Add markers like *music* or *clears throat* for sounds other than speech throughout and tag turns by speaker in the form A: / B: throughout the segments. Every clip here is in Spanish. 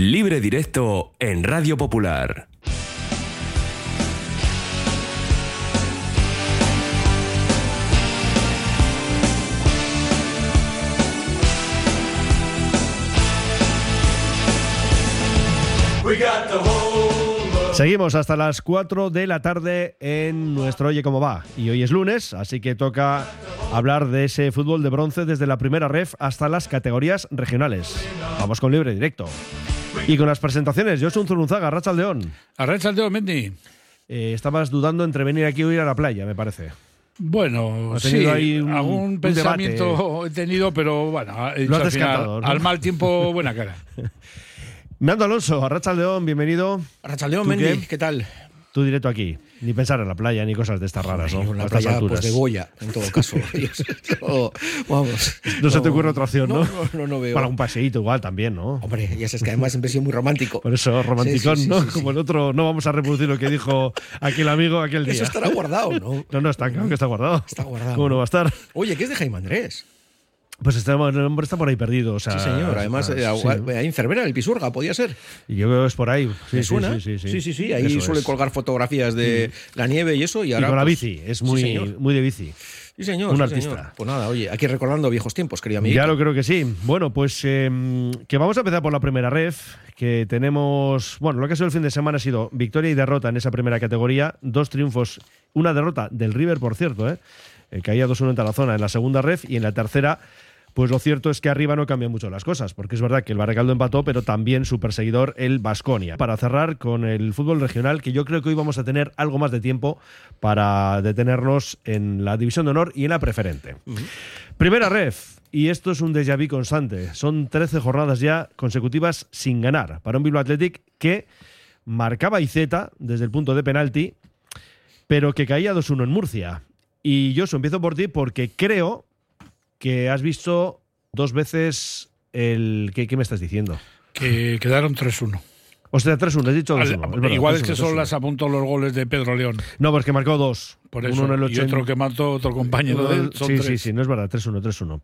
A: Libre directo en Radio Popular.
B: Seguimos hasta las 4 de la tarde en nuestro Oye Cómo Va. Y hoy es lunes, así que toca hablar de ese fútbol de bronce desde la primera ref hasta las categorías regionales. Vamos con libre directo. Y con las presentaciones, yo soy un Zurunzaga, Racha León.
C: Arracha León, Mendy.
B: Eh, estabas dudando entre venir aquí o ir a la playa, me parece.
C: Bueno, sí,
B: tenido ahí un-
C: algún
B: un
C: pensamiento he tenido, pero bueno, he dicho
B: has
C: al, final,
B: descartado, ¿no?
C: al mal tiempo, *laughs* buena cara.
B: Nando Alonso, Racha León, bienvenido.
D: Rachaldeón,
B: ¿Tú
D: Mendy,
B: qué?
D: ¿qué, tal?
B: Tú directo aquí. Ni pensar en la playa, ni cosas de estas raras, ¿no?
D: La playa pues, de Goya, en todo caso. *laughs* No, vamos.
B: No se te ocurre otra opción, ¿no?
D: No, no, veo.
B: Para un paseíto igual también, ¿no?
D: Hombre, ya sabes que además siempre he sido muy romántico.
B: Por eso, romanticón,
D: Sí, sí, sí,
B: ¿no?
D: sí.
B: Como el otro, no vamos a reproducir lo que dijo aquel amigo aquel día.
D: Eso estará guardado, ¿no? *laughs*
B: No, no, está claro que está guardado.
D: Está guardado.
B: ¿Cómo no va a estar?
D: Oye, ¿qué es de Jaime Andrés?
B: Pues está, el hombre está por ahí perdido. O sea,
D: sí, señor. Además, eh,
B: sí.
D: ahí en Cervera, el Pisuerga, podía ser.
B: Y yo creo que es por ahí. Sí,
D: ¿Me
B: sí,
D: suena?
B: Sí, sí,
D: sí, sí, Ahí
B: Eso
D: suele
B: es.
D: colgar fotografías de la nieve y eso. Y,
B: Y
D: ahora,
B: la
D: pues,
B: bici, es muy, muy de bici.
D: Sí, señor.
B: un
D: sí,
B: artista.
D: señor. Pues nada, oye, aquí recordando viejos tiempos, querido amigo.
B: Ya lo creo que sí. Bueno, pues eh, que vamos a empezar por la primera ref, que tenemos, bueno, lo que ha sido el fin de semana ha sido victoria y derrota en esa primera categoría, dos triunfos, una derrota del River, por cierto, ¿eh? Eh, caía 2-1 en Tarazona en la segunda ref y en la tercera, pues lo cierto es que arriba no cambian mucho las cosas, porque es verdad que el Baracaldo empató, pero también su perseguidor, el Vasconia. Para cerrar con el fútbol regional, que yo creo que hoy vamos a tener algo más de tiempo para detenernos en la división de honor y en la preferente. Primera ref, y esto es un déjà vu constante. Son 13 jornadas ya consecutivas sin ganar para un Bilbao Athletic que marcaba IZ desde el punto de penalti, pero que caía 2-1 en Murcia. Y yo empiezo por ti porque creo que has visto dos veces el. ¿Qué, qué me estás diciendo?
C: Que quedaron 3-1.
B: O sea, 3-1, has dicho 2-1.
C: Al-
B: es verdad,
C: Igual es
B: 3-1,
C: que solo
B: 3-1.
C: las apuntó los goles de Pedro León.
B: No, porque marcó dos.
C: Por eso.
B: Uno en el
C: y otro que mató otro compañero de él. Son
B: sí,
C: tres.
B: sí, sí, no es verdad, 3-1, 3-1.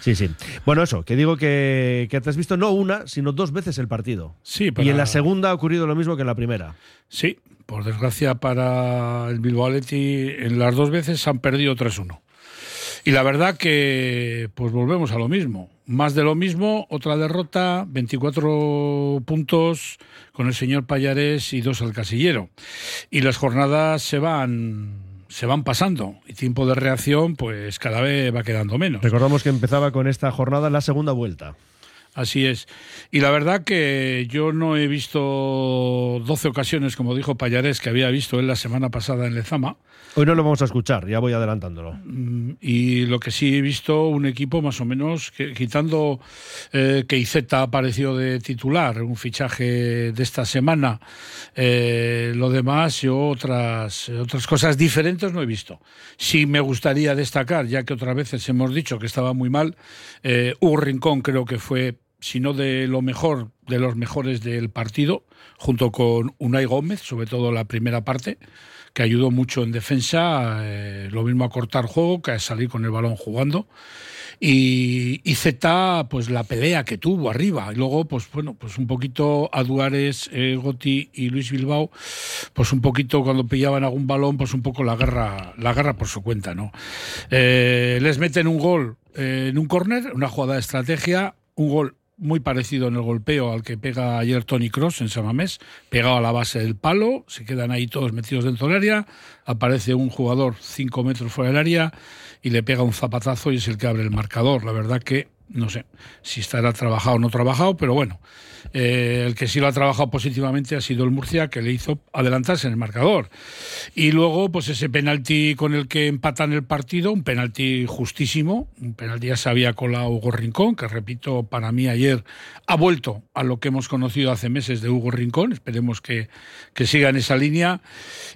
B: Sí, sí. Bueno, eso, que digo que, que te has visto no una, sino dos veces el partido.
C: Sí,
B: Y
C: para-
B: en la segunda ha ocurrido lo mismo que en la primera.
C: Sí, por desgracia para el Bilbao Athletic, en las dos veces han perdido 3-1. Y la verdad que, pues volvemos a lo mismo. Más de lo mismo, otra derrota, 24 puntos con el señor Payares y dos al casillero. Y las jornadas se van, se van pasando. Y tiempo de reacción, pues cada vez va quedando menos.
B: Recordamos que empezaba con esta jornada la segunda vuelta.
C: Así es. Y la verdad que yo no he visto 12 ocasiones, como dijo Payares, que había visto él la semana pasada en Lezama.
B: Hoy no lo vamos a escuchar, ya voy adelantándolo.
C: Mm, Y lo que sí he visto, un equipo más o menos, que, quitando eh, que Izeta apareció de titular, un fichaje de esta semana, eh, lo demás, yo otras, otras cosas diferentes no he visto. Sí me gustaría destacar, ya que otras veces hemos dicho que estaba muy mal, eh, Hugo Rincón creo que fue, si no de lo mejor, de los mejores del partido, junto con Unai Gómez, sobre todo la primera parte que ayudó mucho en defensa, eh, lo mismo a cortar juego que a salir con el balón jugando. Y, y Z, pues la pelea que tuvo arriba. Y luego, pues bueno, pues un poquito a Duárez, eh, Goti y Luis Bilbao, pues un poquito cuando pillaban algún balón, pues un poco la guerra, la guerra por su cuenta, ¿no? Eh, les meten un gol en un córner, una jugada de estrategia, un gol muy parecido en el golpeo al que pega ayer Tony Cross en Samamés, pegado a la base del palo, se quedan ahí todos metidos dentro del área, aparece un jugador cinco metros fuera del área y le pega un zapatazo y es el que abre el marcador. La verdad que no sé si estará trabajado o no trabajado, pero bueno, eh, el que sí lo ha trabajado positivamente ha sido el Murcia, que le hizo adelantarse en el marcador. Y luego, pues ese penalti con el que empatan el partido, un penalti justísimo, un penalti ya se había colado Hugo Rincón, que repito, para mí ayer ha vuelto a lo que hemos conocido hace meses de Hugo Rincón, esperemos que, que siga en esa línea.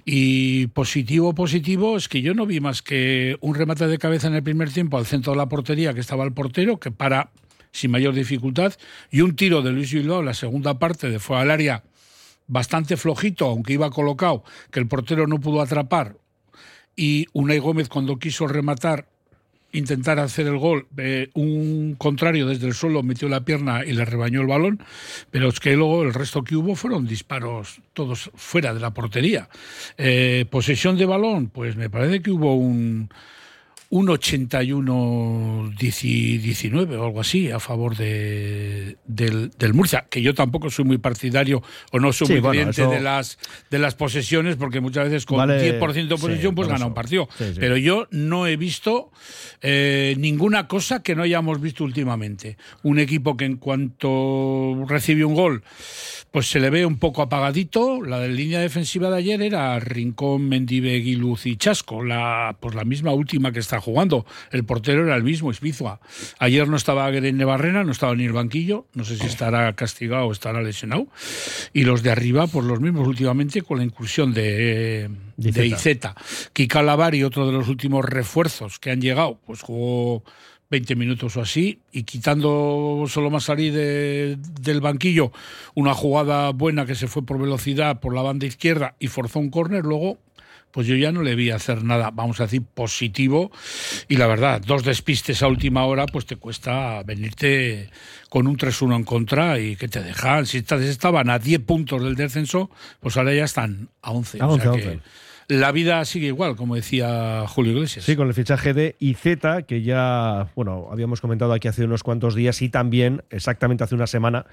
C: Y positivo, positivo, es que yo no vi más que un remate de cabeza en el primer tiempo al centro de la portería, que estaba el portero, que para sin mayor dificultad, y un tiro de Luis Bilbao en la segunda parte de fuera del área bastante flojito, aunque iba colocado, que el portero no pudo atrapar, y Unai Gómez cuando quiso rematar intentar hacer el gol, eh, un contrario desde el suelo metió la pierna y le rebañó el balón, pero es que luego el resto que hubo fueron disparos todos fuera de la portería. Eh, posesión de balón, pues me parece que hubo un un 81-19 o algo así a favor de, del, Murcia, que yo tampoco soy muy partidario o no soy muy creyente de, las, de las posesiones, porque muchas veces con 10% de posesión pues gana un partido. Pero yo no he visto eh, ninguna cosa que no hayamos visto últimamente. Un equipo que en cuanto recibe un gol pues se le ve un poco apagadito. La de línea defensiva de ayer era Rincón, Mendive, Guiluz y Chasco, la, pues la misma última que está jugando. El portero era el mismo, Espizua. Ayer no estaba Guerene Barrena, no estaba ni el banquillo, no sé si estará castigado o estará lesionado. Y los de arriba, pues los mismos últimamente con la inclusión de, de Izeta. Kika Lavari, otro de los últimos refuerzos que han llegado, pues jugó 20 minutos o así, y quitando solo más salir del banquillo una jugada buena que se fue por velocidad por la banda izquierda y forzó un córner, luego pues yo ya no le vi hacer nada, vamos a decir, positivo. Y la verdad, dos despistes a última hora, pues te cuesta venirte con un 3-1 en contra y que te dejan. Si estaban a 10 puntos del descenso, pues ahora ya están a 11. A 11 la vida sigue igual, como decía Julio Iglesias.
B: Sí, con el fichaje de IZ, que ya, bueno, habíamos comentado aquí hace unos cuantos días y también, exactamente hace una semana,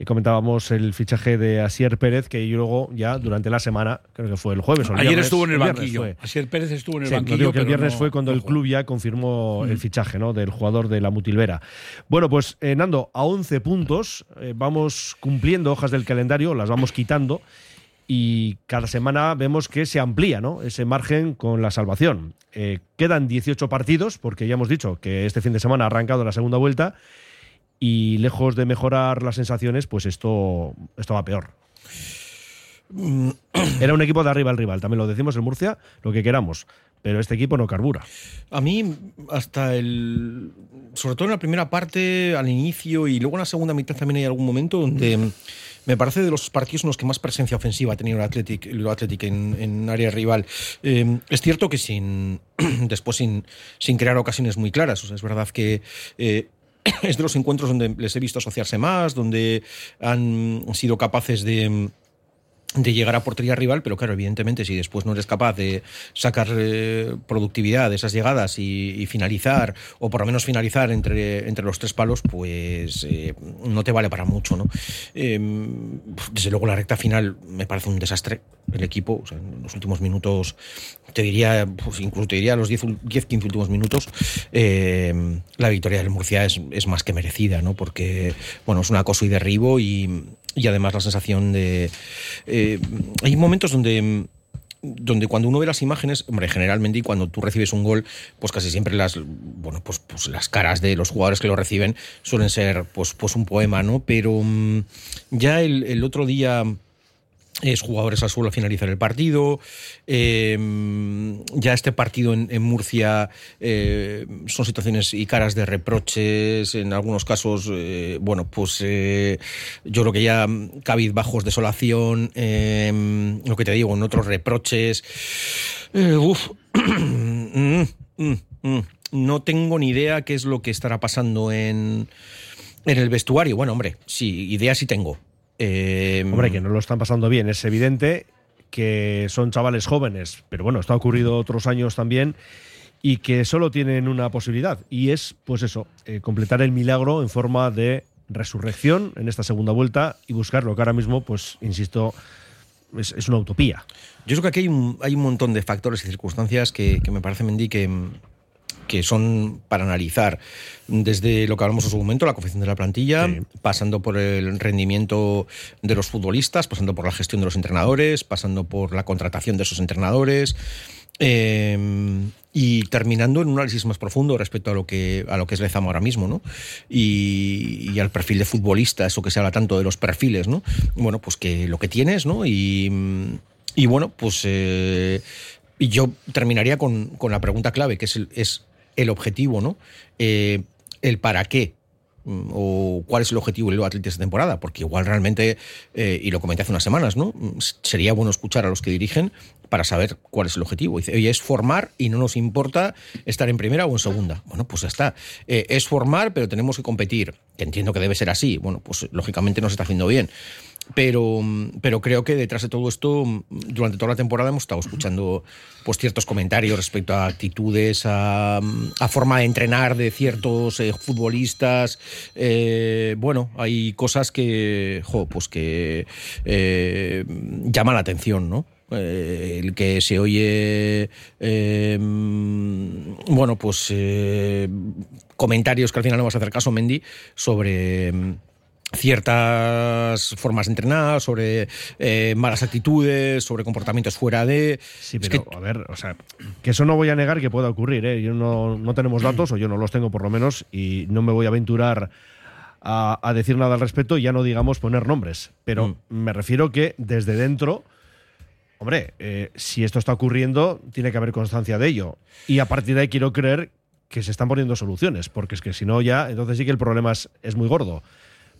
B: eh, comentábamos el fichaje de Asier Pérez, que luego ya durante la semana, creo que fue el jueves o el
C: Ayer estuvo en el, banquillo. Asier Pérez estuvo en el banquillo.
B: Digo que el viernes fue cuando el club ya confirmó el mm. fichaje ¿no? del jugador de la Mutilvera. Bueno, pues eh, Nando, a 11 puntos, eh, vamos cumpliendo hojas del calendario, las vamos quitando y cada semana vemos que se amplía ¿no? ese margen con la salvación. Eh, quedan 18 partidos, porque ya hemos dicho que este fin de semana ha arrancado la segunda vuelta y lejos de mejorar las sensaciones, pues esto, esto va peor. Era un equipo de arriba al rival, también lo decimos en Murcia, lo que queramos, pero este equipo no carbura.
D: A mí, hasta el. Sobre todo en la primera parte, al inicio y luego en la segunda mitad también hay algún momento donde me parece de los partidos en los que más presencia ofensiva ha tenido el Athletic, en, área rival. Eh, es cierto que sin *clears throat* después sin, sin crear ocasiones muy claras. Es verdad que eh, *clears throat* es de los encuentros donde les he visto asociarse más, donde han sido capaces de de llegar a portería rival, pero claro, evidentemente si después no eres capaz de sacar eh, productividad de esas llegadas y, finalizar, o por lo menos finalizar entre, entre los tres palos, pues eh, no te vale para mucho. ¿no? Em, desde luego la recta final me parece un desastre el equipo, en los últimos minutos, te diría, pues incluso te diría los 10-15 últimos minutos, em, la victoria del Murcia es, es, más que merecida, ¿no? porque bueno, es un acoso y derribo y y además la sensación de... Eh, hay momentos donde donde cuando uno ve las imágenes, hombre, generalmente y cuando tú recibes un gol, pues casi siempre las, bueno, pues, pues las caras de los jugadores que lo reciben suelen ser, pues, pues un poema, ¿no? Pero mm, ya el, el, otro día es jugadores al suelo al finalizar el partido. Em, ya este partido en, Murcia eh, son situaciones y caras de reproches. En algunos casos, eh, bueno, pues eh, yo creo que ya cabid bajos desolación. Em, lo que te digo, en otros reproches. uf. *clears throat* Mm, mm, mm. no tengo ni idea qué es lo que estará pasando en, en el vestuario. Bueno, hombre, sí, idea sí tengo
B: eh, Hombre, que no lo están pasando bien, es evidente que son chavales jóvenes, pero bueno, esto ha ocurrido otros años también y que solo tienen una posibilidad y es, pues eso, eh, completar el milagro en forma de resurrección en esta segunda vuelta y buscar lo que ahora mismo, pues, insisto, es, una utopía.
D: Yo creo que aquí hay un, hay un montón de factores y circunstancias que, me parece, Mendy, que, que son para analizar desde lo que hablamos en su momento, la confección de la plantilla, pasando por el rendimiento de los futbolistas, pasando por la gestión de los entrenadores, pasando por la contratación de esos entrenadores. Em, y terminando en un análisis más profundo respecto a lo que a lo que es Lezama ahora mismo, ¿no? Y, al perfil de futbolista, eso que se habla tanto de los perfiles, ¿no? Bueno, pues que lo que tienes, ¿no? Y, y bueno, pues eh, yo terminaría con, con, la pregunta clave, que es, es el objetivo, ¿no? Eh, el para qué mm, o cuál es el objetivo del Atlético esta temporada, porque igual realmente, eh, y lo comenté hace unas semanas, ¿no? Mm, sería bueno escuchar a los que dirigen para saber cuál es el objetivo. Dice, oye, es formar y no nos importa estar en primera o en segunda. Bueno, pues ya está. Eh, es formar, pero tenemos que competir. Entiendo que debe ser así. Bueno, pues lógicamente nos está haciendo bien. Pero, pero creo que detrás de todo esto, durante toda la temporada hemos estado escuchando pues, ciertos comentarios respecto a actitudes, a, forma de entrenar de ciertos eh, futbolistas. Eh, bueno, hay cosas que, pues que eh, llaman la atención, ¿no? el que se oye, bueno, pues comentarios que al final no vas a hacer caso, Mendy, sobre ciertas formas de entrenar, sobre eh, malas actitudes, sobre comportamientos fuera de...
B: Sí, pero a ver, o sea, que eso no voy a negar que pueda ocurrir, ¿eh? Yo no, no tenemos datos, o yo no los tengo por lo menos, y no me voy a aventurar a, decir nada al respecto, ya no digamos poner nombres, pero mm. me refiero que desde dentro... Hombre, eh, si esto está ocurriendo, tiene que haber constancia de ello. Y a partir de ahí quiero creer que se están poniendo soluciones, porque es que si no ya, entonces sí que el problema es, es muy gordo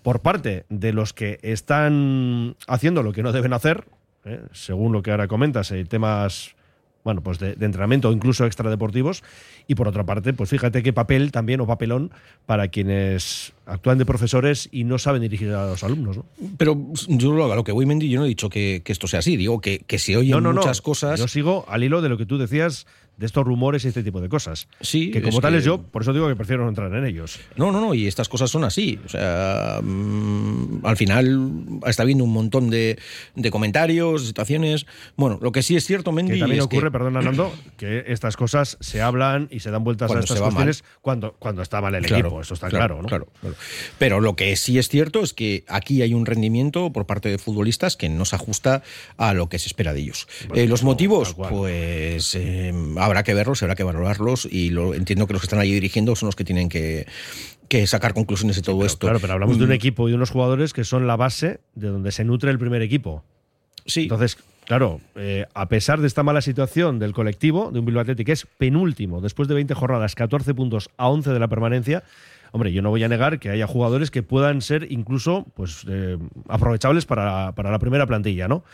B: por parte de los que están haciendo lo que no deben hacer, ¿eh? según lo que ahora comentas, eh, temas bueno, pues de, entrenamiento o incluso extradeportivos. Y por otra parte, pues fíjate qué papel también o papelón para quienes actúan de profesores y no saben dirigir a los alumnos. ¿no?
D: Pero yo lo, lo que voy, Mendy, yo no he dicho que, esto sea así. Digo que, que se oyen muchas cosas.
B: Yo sigo al hilo de lo que tú decías de estos rumores y este tipo de cosas.
D: Sí.
B: Que como tales yo, por eso digo que prefiero no entrar en ellos.
D: No, no, no, y estas cosas son así. O sea, mm, al final está habiendo un montón de, comentarios, situaciones. Bueno, lo que sí es cierto, Mendy.
B: Que también ocurre, perdón, Nando, que estas cosas se hablan y se dan vueltas a estas cuestiones cuando, cuando está mal el equipo. Eso está claro, ¿no?
D: Claro, Pero lo que sí es cierto es que aquí hay un rendimiento por parte de futbolistas que no se ajusta a lo que se espera de ellos. Eh, los motivos, pues. Eh, habrá que verlos, habrá que valorarlos y lo, entiendo que los que están allí dirigiendo son los que tienen que, sacar conclusiones de todo esto.
B: Claro, pero hablamos de un mm. equipo y de unos jugadores que son la base de donde se nutre el primer equipo.
D: Sí.
B: Entonces, claro, eh, a pesar de esta mala situación del colectivo, de un Bilbao Athletic que es penúltimo, después de 20 jornadas, 14 puntos a 11 de la permanencia, hombre, yo no voy a negar que haya jugadores que puedan ser incluso pues, eh, aprovechables para, para la primera plantilla, ¿no?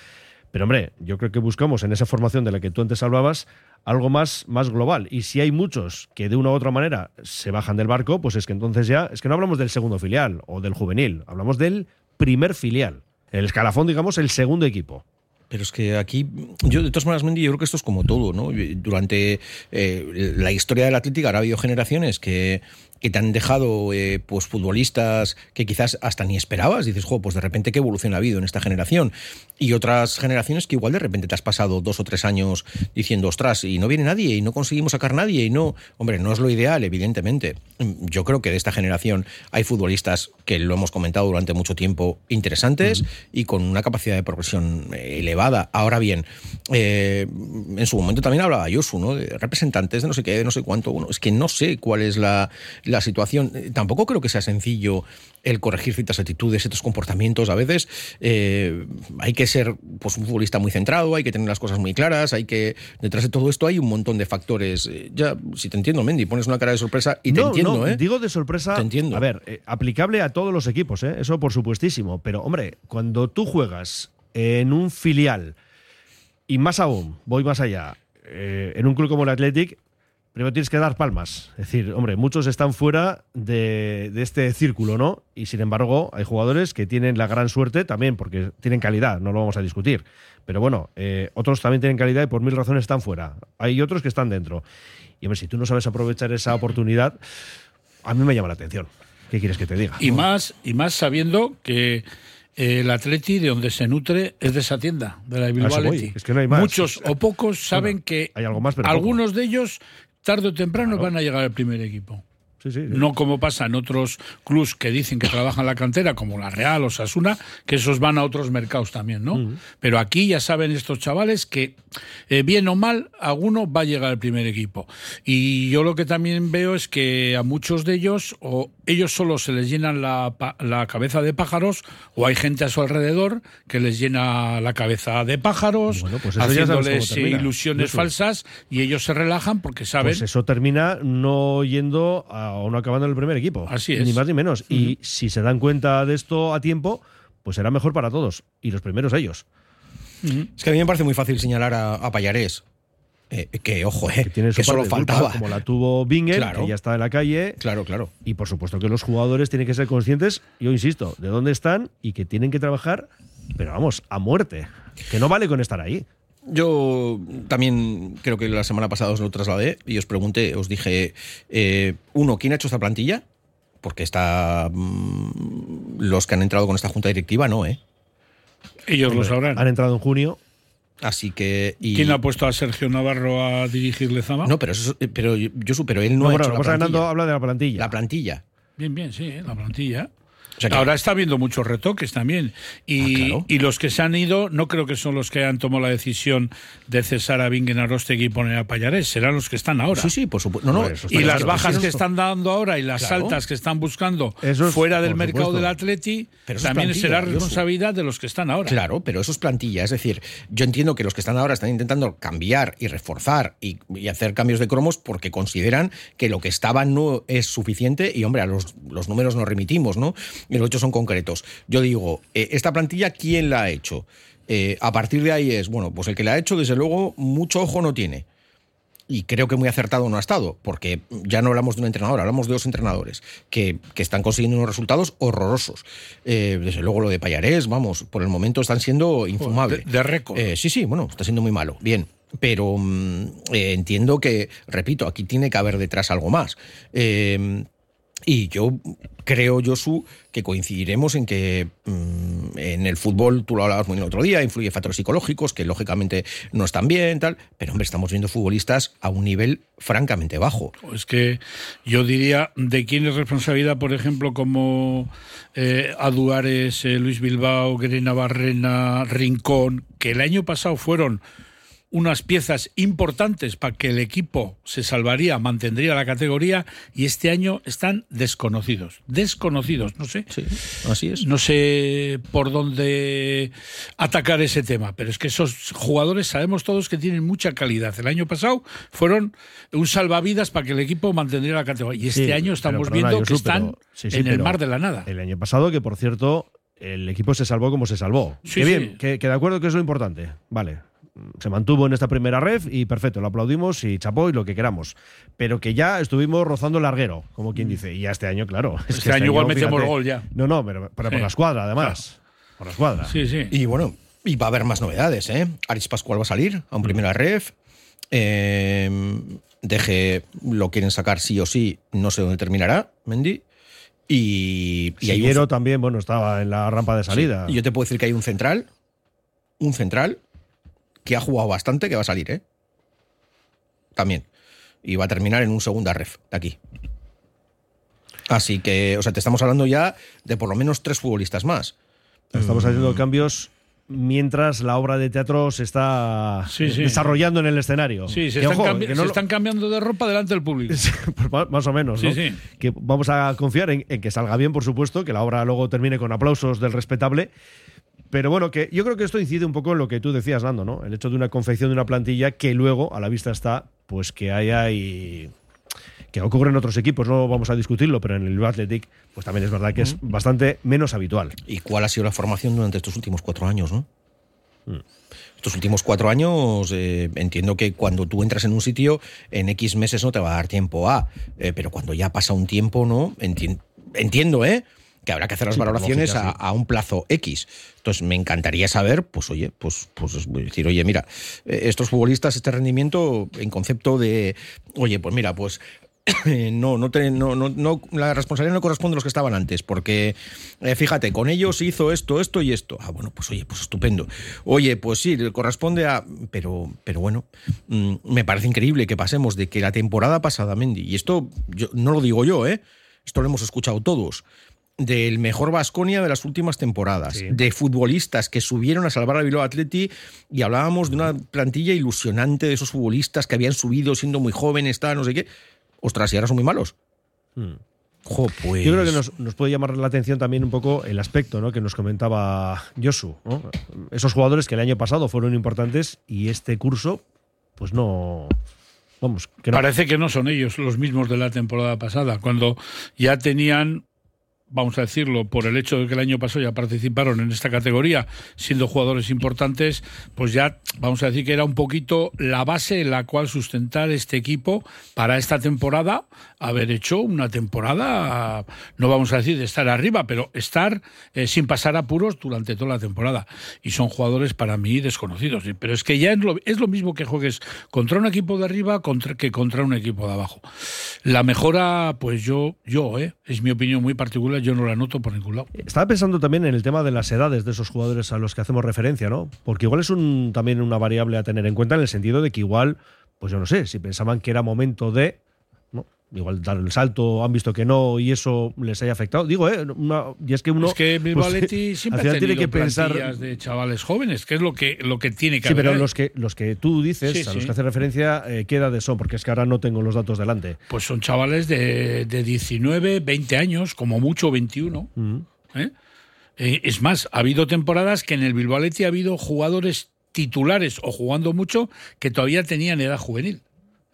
B: Pero hombre, yo creo que buscamos en esa formación de la que tú antes hablabas algo más, más global. Y si hay muchos que de una u otra manera se bajan del barco, pues es que entonces ya, es que no hablamos del segundo filial o del juvenil, hablamos del primer filial. El escalafón, digamos, el segundo equipo.
D: Pero es que aquí, yo de todas maneras, Mendy, yo creo que esto es como todo, ¿no? Durante eh, la historia de la Atlética ha habido generaciones que, que te han dejado eh, pues futbolistas que quizás hasta ni esperabas. Dices, jo, pues de repente qué evolución ha habido en esta generación. Y otras generaciones que igual de repente te has pasado dos o tres años diciendo, ostras, y no viene nadie, y no conseguimos sacar nadie, y no. Hombre, no es lo ideal, evidentemente. Yo creo que de esta generación hay futbolistas que lo hemos comentado durante mucho tiempo, interesantes y con una capacidad de progresión eh, elevada. Ahora bien, eh, en su momento también hablaba Yosu, ¿no? De representantes de no sé qué, de no sé cuánto. Bueno, es que no sé cuál es la la situación. Eh, tampoco creo que sea sencillo el corregir ciertas actitudes, ciertos comportamientos. A veces eh, hay que ser pues, un futbolista muy centrado, hay que tener las cosas muy claras, hay que. Detrás de todo esto hay un montón de factores. Eh, ya, si te entiendo, Mendy, pones una cara de sorpresa y te entiendo,
B: no, Digo de sorpresa.
D: Te entiendo.
B: A ver, aplicable a todos los equipos, eso por supuestísimo. Pero, hombre, cuando tú juegas en un filial, y más aún, voy más allá, en un club como el Athletic, primero tienes que dar palmas. Es decir, hombre, muchos están fuera de, este círculo, ¿no? Y sin embargo, hay jugadores que tienen la gran suerte también, porque tienen calidad, no lo vamos a discutir. Pero bueno, eh, otros también tienen calidad y por mil razones están fuera. Hay otros que están dentro. Y hombre, si tú no sabes aprovechar esa oportunidad, a mí me llama la atención. ¿Qué quieres que te diga?
C: Y más, y más sabiendo que el Atleti de donde se nutre es de esa tienda, de la Bilbao Atleti.
B: Es que no hay más.
C: Muchos o pocos saben que
B: hay algo más, pero
C: algunos de ellos tarde o temprano van a llegar al primer equipo. No como pasa en otros clubs que dicen que trabajan la cantera, como la Real o Sasuna, que esos van a otros mercados también, ¿no? Pero aquí ya saben estos chavales que, eh, bien o mal, alguno va a llegar al primer equipo. Y yo lo que también veo es que a muchos de ellos, o ellos solo se les llenan la, la cabeza de pájaros, o hay gente a su alrededor que les llena la cabeza de pájaros, pues haciéndoles ilusiones falsas, y ellos se relajan porque saben. Pues
B: eso termina no yendo a o no acabando en el primer equipo.
C: Así es.
B: Ni más ni menos. Y si se dan cuenta de esto a tiempo, pues será mejor para todos. Y los primeros ellos.
D: Es que a mí me parece muy fácil señalar a, a Payarés. eh, que, ojo, eh,
B: Que tiene su
D: que solo faltaba.
B: como la tuvo Binger,
D: Claro.
B: que ya está en la calle.
D: Claro, claro.
B: Y por supuesto que los jugadores tienen que ser conscientes, yo insisto, de dónde están y que tienen que trabajar, pero vamos, a muerte. Que no vale con estar ahí.
D: Yo también creo que la semana pasada os lo trasladé y os pregunté, os dije, eh, uno, ¿quién ha hecho esta plantilla? Porque está mm, los que han entrado con esta junta directiva, no, ¿eh?
C: Ellos lo sabrán.
B: Han entrado en junio.
D: Así que. y-
C: ¿Quién ha puesto a Sergio Navarro a dirigir Lezama?
D: No, pero eso, es- pero yo, supero, él no,
B: No,
D: ha
B: bueno,
D: hecho la
B: habla de la plantilla.
D: La plantilla.
C: Bien, bien, sí, ¿eh? la plantilla.
D: O sea que-
C: Ahora está habiendo muchos retoques también. Y,
D: Ah, claro.
C: y los que se han ido, no creo que son los que han tomado la decisión de cesar a Bingen Arostegui y poner a Payarés, serán los que están ahora.
D: Sí, sí, por supuesto. No, no,
C: Y las bajas que están dando ahora y las
D: Claro.
C: altas que están buscando
B: es,
C: fuera del mercado
B: supuesto.
C: del Atleti,
D: Pero
C: también será responsabilidad de los que están ahora.
D: Claro, pero eso es plantilla. Es decir, yo entiendo que los que están ahora están intentando cambiar y reforzar y, y hacer cambios de cromos porque consideran que lo que estaba no es suficiente y, hombre, a los, los números nos remitimos, ¿no? Y los hechos son concretos. Yo digo, eh, esta plantilla, ¿quién la ha hecho? Eh, a partir de ahí es, bueno, pues el que la ha hecho, desde luego, mucho ojo no tiene. Y creo que muy acertado no ha estado, porque ya no hablamos de un entrenador, hablamos de dos entrenadores que, que están consiguiendo unos resultados horrorosos. Eh, desde luego lo de Payarés, vamos, por el momento están siendo infumables.
C: de- de récord.
D: Eh, sí, sí, bueno, está siendo muy malo. Bien. Pero mm, eh, entiendo que, repito, aquí tiene que haber detrás algo más. Eh, y yo creo, Josu, que coincidiremos en que mm, en el fútbol, tú lo hablabas muy el otro día, influye factores psicológicos que lógicamente no están bien, tal, pero hombre, estamos viendo futbolistas a un nivel francamente bajo.
C: Es que yo diría de quién es responsabilidad, por ejemplo, como eh, Aduares, eh, Luis Bilbao, Grena Barrena, Rincón, que el año pasado fueron unas piezas importantes para que el equipo se salvaría, mantendría la categoría y este año están desconocidos, desconocidos, no sé.
D: Sí, así es.
C: No sé por dónde atacar ese tema, pero es que esos jugadores sabemos todos que tienen mucha calidad. El año pasado fueron un salvavidas para que el equipo mantendría la categoría. Y este
B: Sí,
C: año estamos
B: perdona,
C: viendo que están
B: sí,
C: en el mar de la nada.
B: El año pasado, que por cierto, el equipo se salvó como se salvó.
C: Sí,
B: que
C: sí.
B: bien, que, que de acuerdo que es lo importante. Vale. Se mantuvo en esta primera ref y perfecto, lo aplaudimos y chapó y lo que queramos. Pero que ya estuvimos rozando el larguero, como quien dice. Y ya este año, claro. es
C: Este
B: que
C: año igual metemos gol ya.
B: No, no, pero, pero por la escuadra, además. Por la escuadra.
C: Sí, sí.
D: Y bueno, y va a haber más novedades, ¿eh? Aris Pascual va a salir a un primera ref. Eh, Deje lo quieren sacar sí o sí, no sé dónde terminará, Mendy. Y, y hay un-
B: Siguero también, bueno, estaba en la rampa de salida.
D: Y yo te puedo decir que hay un central, un central que ha jugado bastante, que va a salir, ¿eh? También. Y va a terminar en un segunda ref de aquí. Así que, o sea, te estamos hablando ya de por lo menos tres futbolistas más.
B: Estamos haciendo
C: Mm.
B: cambios mientras la obra de teatro se está
C: Sí, sí.
B: desarrollando en el escenario.
C: Sí, se,
B: Que,
C: están,
B: ojo,
C: cambi-
B: que no
C: se
B: lo-
C: están cambiando de ropa delante del público. *laughs*
B: Pues más- o menos, ¿no?
C: Sí, sí.
B: Que vamos a confiar en, en que salga bien, por supuesto, que la obra luego termine con aplausos del respetable. Pero bueno, que yo creo que esto incide un poco en lo que tú decías, Nando, ¿no? El hecho de una confección de una plantilla que luego, a la vista está, pues que haya y que ocurre en otros equipos, no vamos a discutirlo, pero en el Athletic, pues también es verdad que es bastante menos habitual.
D: ¿Y cuál ha sido la formación durante estos últimos cuatro años, no? Estos últimos cuatro años, eh, entiendo que cuando tú entras en un sitio, en X meses no te va a dar tiempo a, eh, pero cuando ya pasa un tiempo, ¿no? Enti- entiendo, ¿eh? Que habrá que hacer las
B: Sí,
D: valoraciones
B: lógica,
D: a,
B: sí.
D: a un plazo X. Entonces, me encantaría saber, pues, oye, pues, pues decir, oye, mira, eh, estos futbolistas, este rendimiento, en concepto de, oye, pues mira, pues *coughs* no, no, te- no, no, no, la responsabilidad no corresponde a los que estaban antes, porque eh, fíjate, con ellos hizo esto, esto y esto. Ah, bueno, pues oye, pues estupendo. Oye, pues sí, le corresponde a. Pero, pero bueno, mm, me parece increíble que pasemos de que la temporada pasada, Mendy, y esto yo, no lo digo yo, ¿eh? Esto lo hemos escuchado todos. Del mejor Vasconia de las últimas temporadas,
B: Sí.
D: de futbolistas que subieron a salvar a Bilbao Atleti y hablábamos de una plantilla ilusionante de esos futbolistas que habían subido siendo muy jóvenes, tal, no sé qué. Ostras, y ahora son muy malos. Jo, pues.
B: Yo creo que nos, nos puede llamar la atención también un poco el aspecto ¿no? que nos comentaba Josu. ¿no? Esos jugadores que el año pasado fueron importantes y este curso, pues no. Vamos, que no.
C: Parece que no son ellos los mismos de la temporada pasada, cuando ya tenían vamos a decirlo, por el hecho de que el año pasado ya participaron en esta categoría, siendo jugadores importantes, pues ya vamos a decir que era un poquito la base en la cual sustentar este equipo para esta temporada, haber hecho una temporada, no vamos a decir de estar arriba, pero estar eh, sin pasar apuros durante toda la temporada. Y son jugadores para mí desconocidos. Pero es que ya es lo, es lo mismo que juegues contra un equipo de arriba contra, que contra un equipo de abajo. La mejora, pues yo, yo, eh, es mi opinión muy particular yo no la noto por ningún lado.
B: Estaba pensando también en el tema de las edades de esos jugadores a los que hacemos referencia, ¿no? Porque igual es también una variable a tener en cuenta en el sentido de que igual, pues yo no sé, si pensaban que era momento de igual dar el salto, han visto que no y eso les haya afectado. Digo, ¿eh? y es que uno.
C: Es que Bilbao pues, *laughs* siempre ha tiene que pensar de chavales jóvenes, que es lo que, lo que tiene que
B: Sí, pero los que, los que tú dices, a los que hace referencia, eh, ¿qué edades son? Porque es que ahora no tengo los datos delante.
C: Pues son chavales de, de 19, 20 años, como mucho 21. ¿eh? Eh, es más, ha habido temporadas que en el Bilbao ha habido jugadores titulares o jugando mucho que todavía tenían edad juvenil.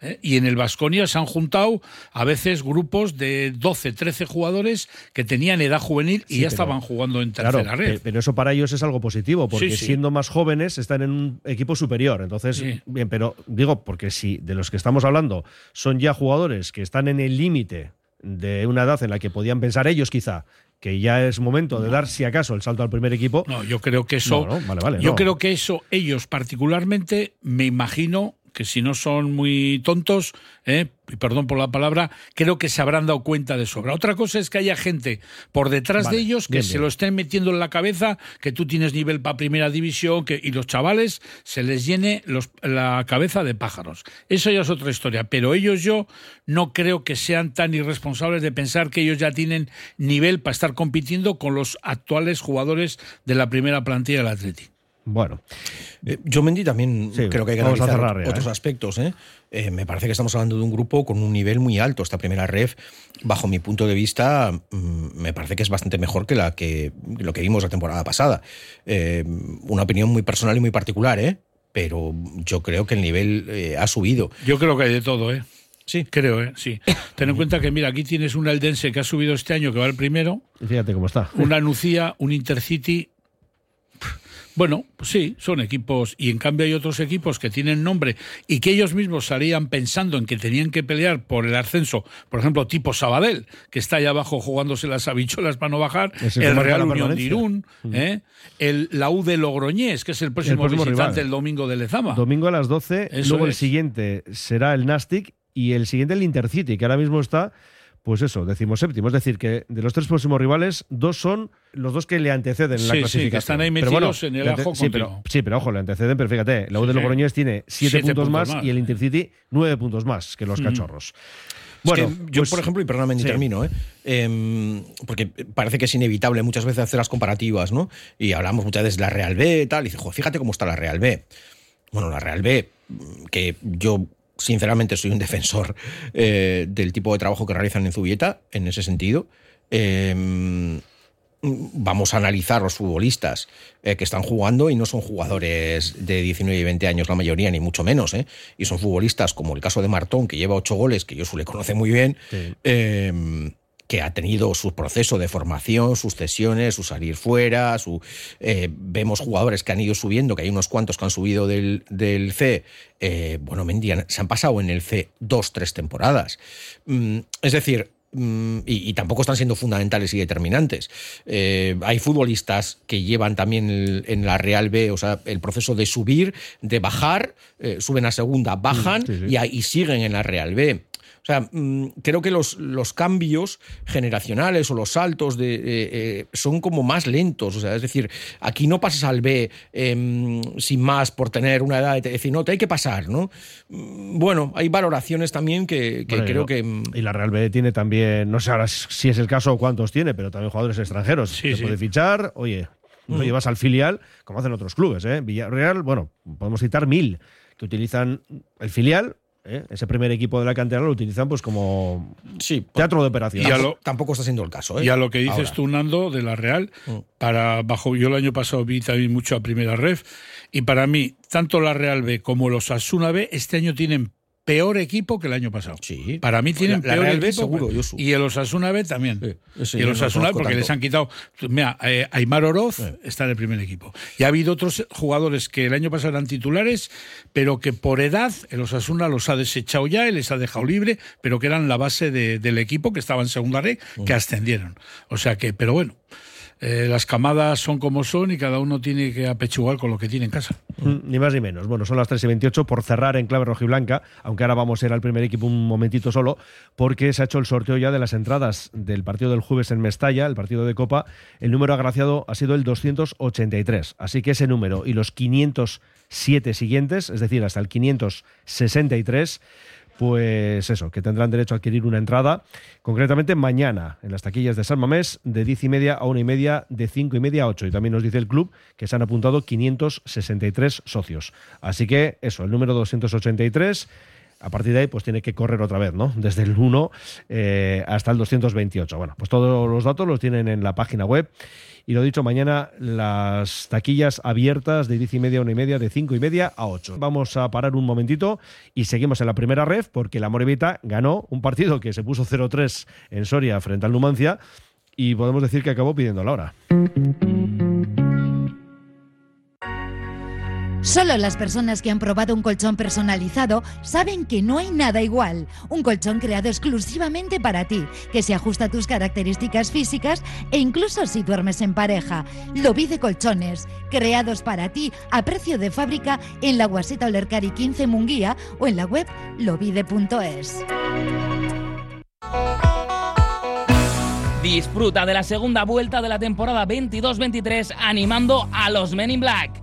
C: ¿Eh? Y en el Vasconia se han juntado a veces grupos de 12, 13 jugadores que tenían edad juvenil y ya estaban jugando en tercera red.
B: Pero eso para ellos es algo positivo, porque siendo más jóvenes están en un equipo superior. Entonces, bien, pero digo, porque si de los que estamos hablando son ya jugadores que están en el límite de una edad en la que podían pensar ellos quizá que ya es momento de dar si acaso el salto al primer equipo.
C: No, yo creo que eso vale, vale, yo creo que eso ellos particularmente me imagino que si no son muy tontos, ¿eh? y perdón por la palabra, creo que se habrán dado cuenta de sobra. Otra cosa es que haya gente por detrás de ellos que se lo estén metiendo en la cabeza, que tú tienes nivel para primera división, que, y los chavales se les llene la cabeza de pájaros. Eso ya es otra historia, pero ellos yo no creo que sean tan irresponsables de pensar que ellos ya tienen nivel para estar compitiendo con los actuales jugadores de la primera plantilla del Atlético.
B: Bueno.
D: Eh, yo, Mendy, también creo que hay que analizar otros ¿eh? aspectos. ¿eh? me parece que estamos hablando de un grupo con un nivel muy alto. Esta primera ref, bajo mi punto de vista, mm, me parece que es bastante mejor que, la que lo que vimos la temporada pasada. una opinión muy personal y muy particular, ¿eh? pero yo creo que el nivel ha subido.
C: Yo creo que hay de todo, ¿eh? Sí. Creo, ¿eh? Sí. Ten en cuenta que, mira, aquí tienes un Aldense que ha subido este año, que va el primero.
B: fíjate cómo está.
C: Una Nucía, un Intercity bueno, pues sí, son equipos y en cambio hay otros equipos que tienen nombre y que ellos mismos salían pensando en que tenían que pelear por el ascenso, por ejemplo, tipo Sabadell, que está allá abajo jugándose las habichuelas para no bajar, el, Real Unión de Irún, mm. ¿eh? el, la U de Logroñés, que es el próximo, visitante el domingo de Lezama.
B: Domingo a las 12, luego el siguiente será el Nastic y el siguiente el Intercity, que ahora mismo está pues eso, decimos séptimo. Es decir, que de los tres próximos rivales, dos son los dos que le anteceden en la clasificación. Sí, que
C: están ahí metidos en el ajo
B: sí pero, sí, pero ojo, le anteceden, pero fíjate, la U de Logroñés tiene siete, puntos, más, y el Intercity nueve puntos más que los cachorros.
D: Bueno, yo, pues por ejemplo, y perdóname, sí. termino, ¿eh? Em, porque parece que es inevitable muchas veces hacer las comparativas, ¿no? Y hablamos muchas veces de la Real B y tal, y dice, fíjate cómo está la Real B. Bueno, la Real B, que yo sinceramente soy un defensor eh, del tipo de trabajo que realizan en Zubieta, en ese sentido. Em, vamos a analizar los futbolistas eh, que están jugando y no son jugadores de 19 y 20 años la mayoría, ni mucho menos. ¿eh? Y son futbolistas como el caso de Martón, que lleva ocho goles, que yo suele conocer muy bien. Em, que ha tenido su proceso de formación, sus cesiones, su salir fuera, su, eh, vemos jugadores que han ido subiendo, que hay unos cuantos que han subido del, del C, eh, bueno, se han pasado en el C dos, tres temporadas. Mm, es decir, mm, y, tampoco están siendo fundamentales y determinantes. Eh, hay futbolistas que llevan también en la Real B, o sea, el proceso de subir, de bajar, suben a segunda, bajan Y, y, siguen en la Real B. O sea, mm, creo que los, los cambios generacionales o los saltos de, eh, eh, son como más lentos. O sea, es decir, aquí no pasas al B em, sin más por tener una edad de decir, no, te hay que pasar, ¿no? Mm, bueno, hay valoraciones también que, creo que. Mm,
B: y la Real B tiene también, no sé ahora si es el caso o cuántos tiene, pero también jugadores extranjeros. Sí, se puede fichar, oye, lo llevas al filial, como hacen otros clubes, ¿eh? Villarreal, bueno, podemos citar mil que utilizan el filial ¿eh? ese primer equipo de la cantera lo utilizan pues como
D: sí,
B: teatro de operaciones.
D: Tampoco, tampoco, está siendo el caso. ¿eh?
C: Y a lo que dices tú, Nando, de la Real, mm. para bajo yo el año pasado vi también mucho a primera ref, y para mí, tanto la Real B como los Asuna B este año tienen peor equipo que el año pasado.
D: Sí.
C: Para mí tienen
D: La- la
C: peor
D: B
C: equipo.
D: seguro,
C: y el Osasuna B también.
D: Sí,
C: y el
D: no
C: Osasuna
D: conozco
C: porque
D: tanto.
C: les han quitado. Mira, eh, Aymar Oroz está en el primer equipo. Y ha habido otros jugadores que el año pasado eran titulares, pero que por edad el Osasuna los ha desechado ya y les ha dejado libre, pero que eran la base de- del equipo que estaba en segunda red,
D: Mm.
C: que ascendieron. O sea que, pero bueno. Eh, las camadas son como son y cada uno tiene que apechugar con lo que tiene en casa.
B: Mm, Ni más ni menos. Bueno, son las 3 y 28 por cerrar en clave rojiblanca, aunque ahora vamos a ir al primer equipo un momentito solo, porque se ha hecho el sorteo ya de las entradas del partido del jueves en Mestalla, el partido de Copa. El número agraciado ha sido el 283. Así que ese número y los 507 siguientes, es decir, hasta el 563, pues eso, que tendrán derecho a adquirir una entrada, concretamente mañana, en las taquillas de San Mamés, de 10 y media a 1 y media, de 5 y media a 8. Y también nos dice el club que se han apuntado 563 socios. Así que eso, el número 283. A partir de ahí, pues tiene que correr otra vez, ¿no? Desde el 1 eh, hasta el 228. Bueno, pues todos los datos los tienen en la página web. Y lo dicho, mañana las taquillas abiertas de 10 y media a 1 y media, de 5 y media a 8. Vamos a parar un momentito y seguimos en la primera ref porque la Morevita ganó un partido que se puso 0-3 en Soria frente al Numancia y podemos decir que acabó pidiendo la hora.
E: Solo las personas que han probado un colchón personalizado saben que no hay nada igual. Un colchón creado exclusivamente para ti, que se ajusta a tus características físicas e incluso si duermes en pareja. Lobide Colchones, creados para ti a precio de fábrica en la Guaseta Olercari 15 Munguía o en la web lobide.es.
F: Disfruta de la segunda vuelta de la temporada 22-23 animando a los Men in Black.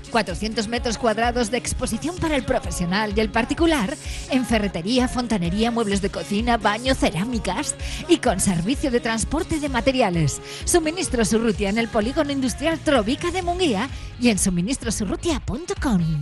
E: 400 metros cuadrados de exposición para el profesional y el particular, en ferretería, fontanería, muebles de cocina, baño, cerámicas y con servicio de transporte de materiales. Suministro Surrutia en el polígono industrial Trovica de Munguía y en suministrosurrutia.com.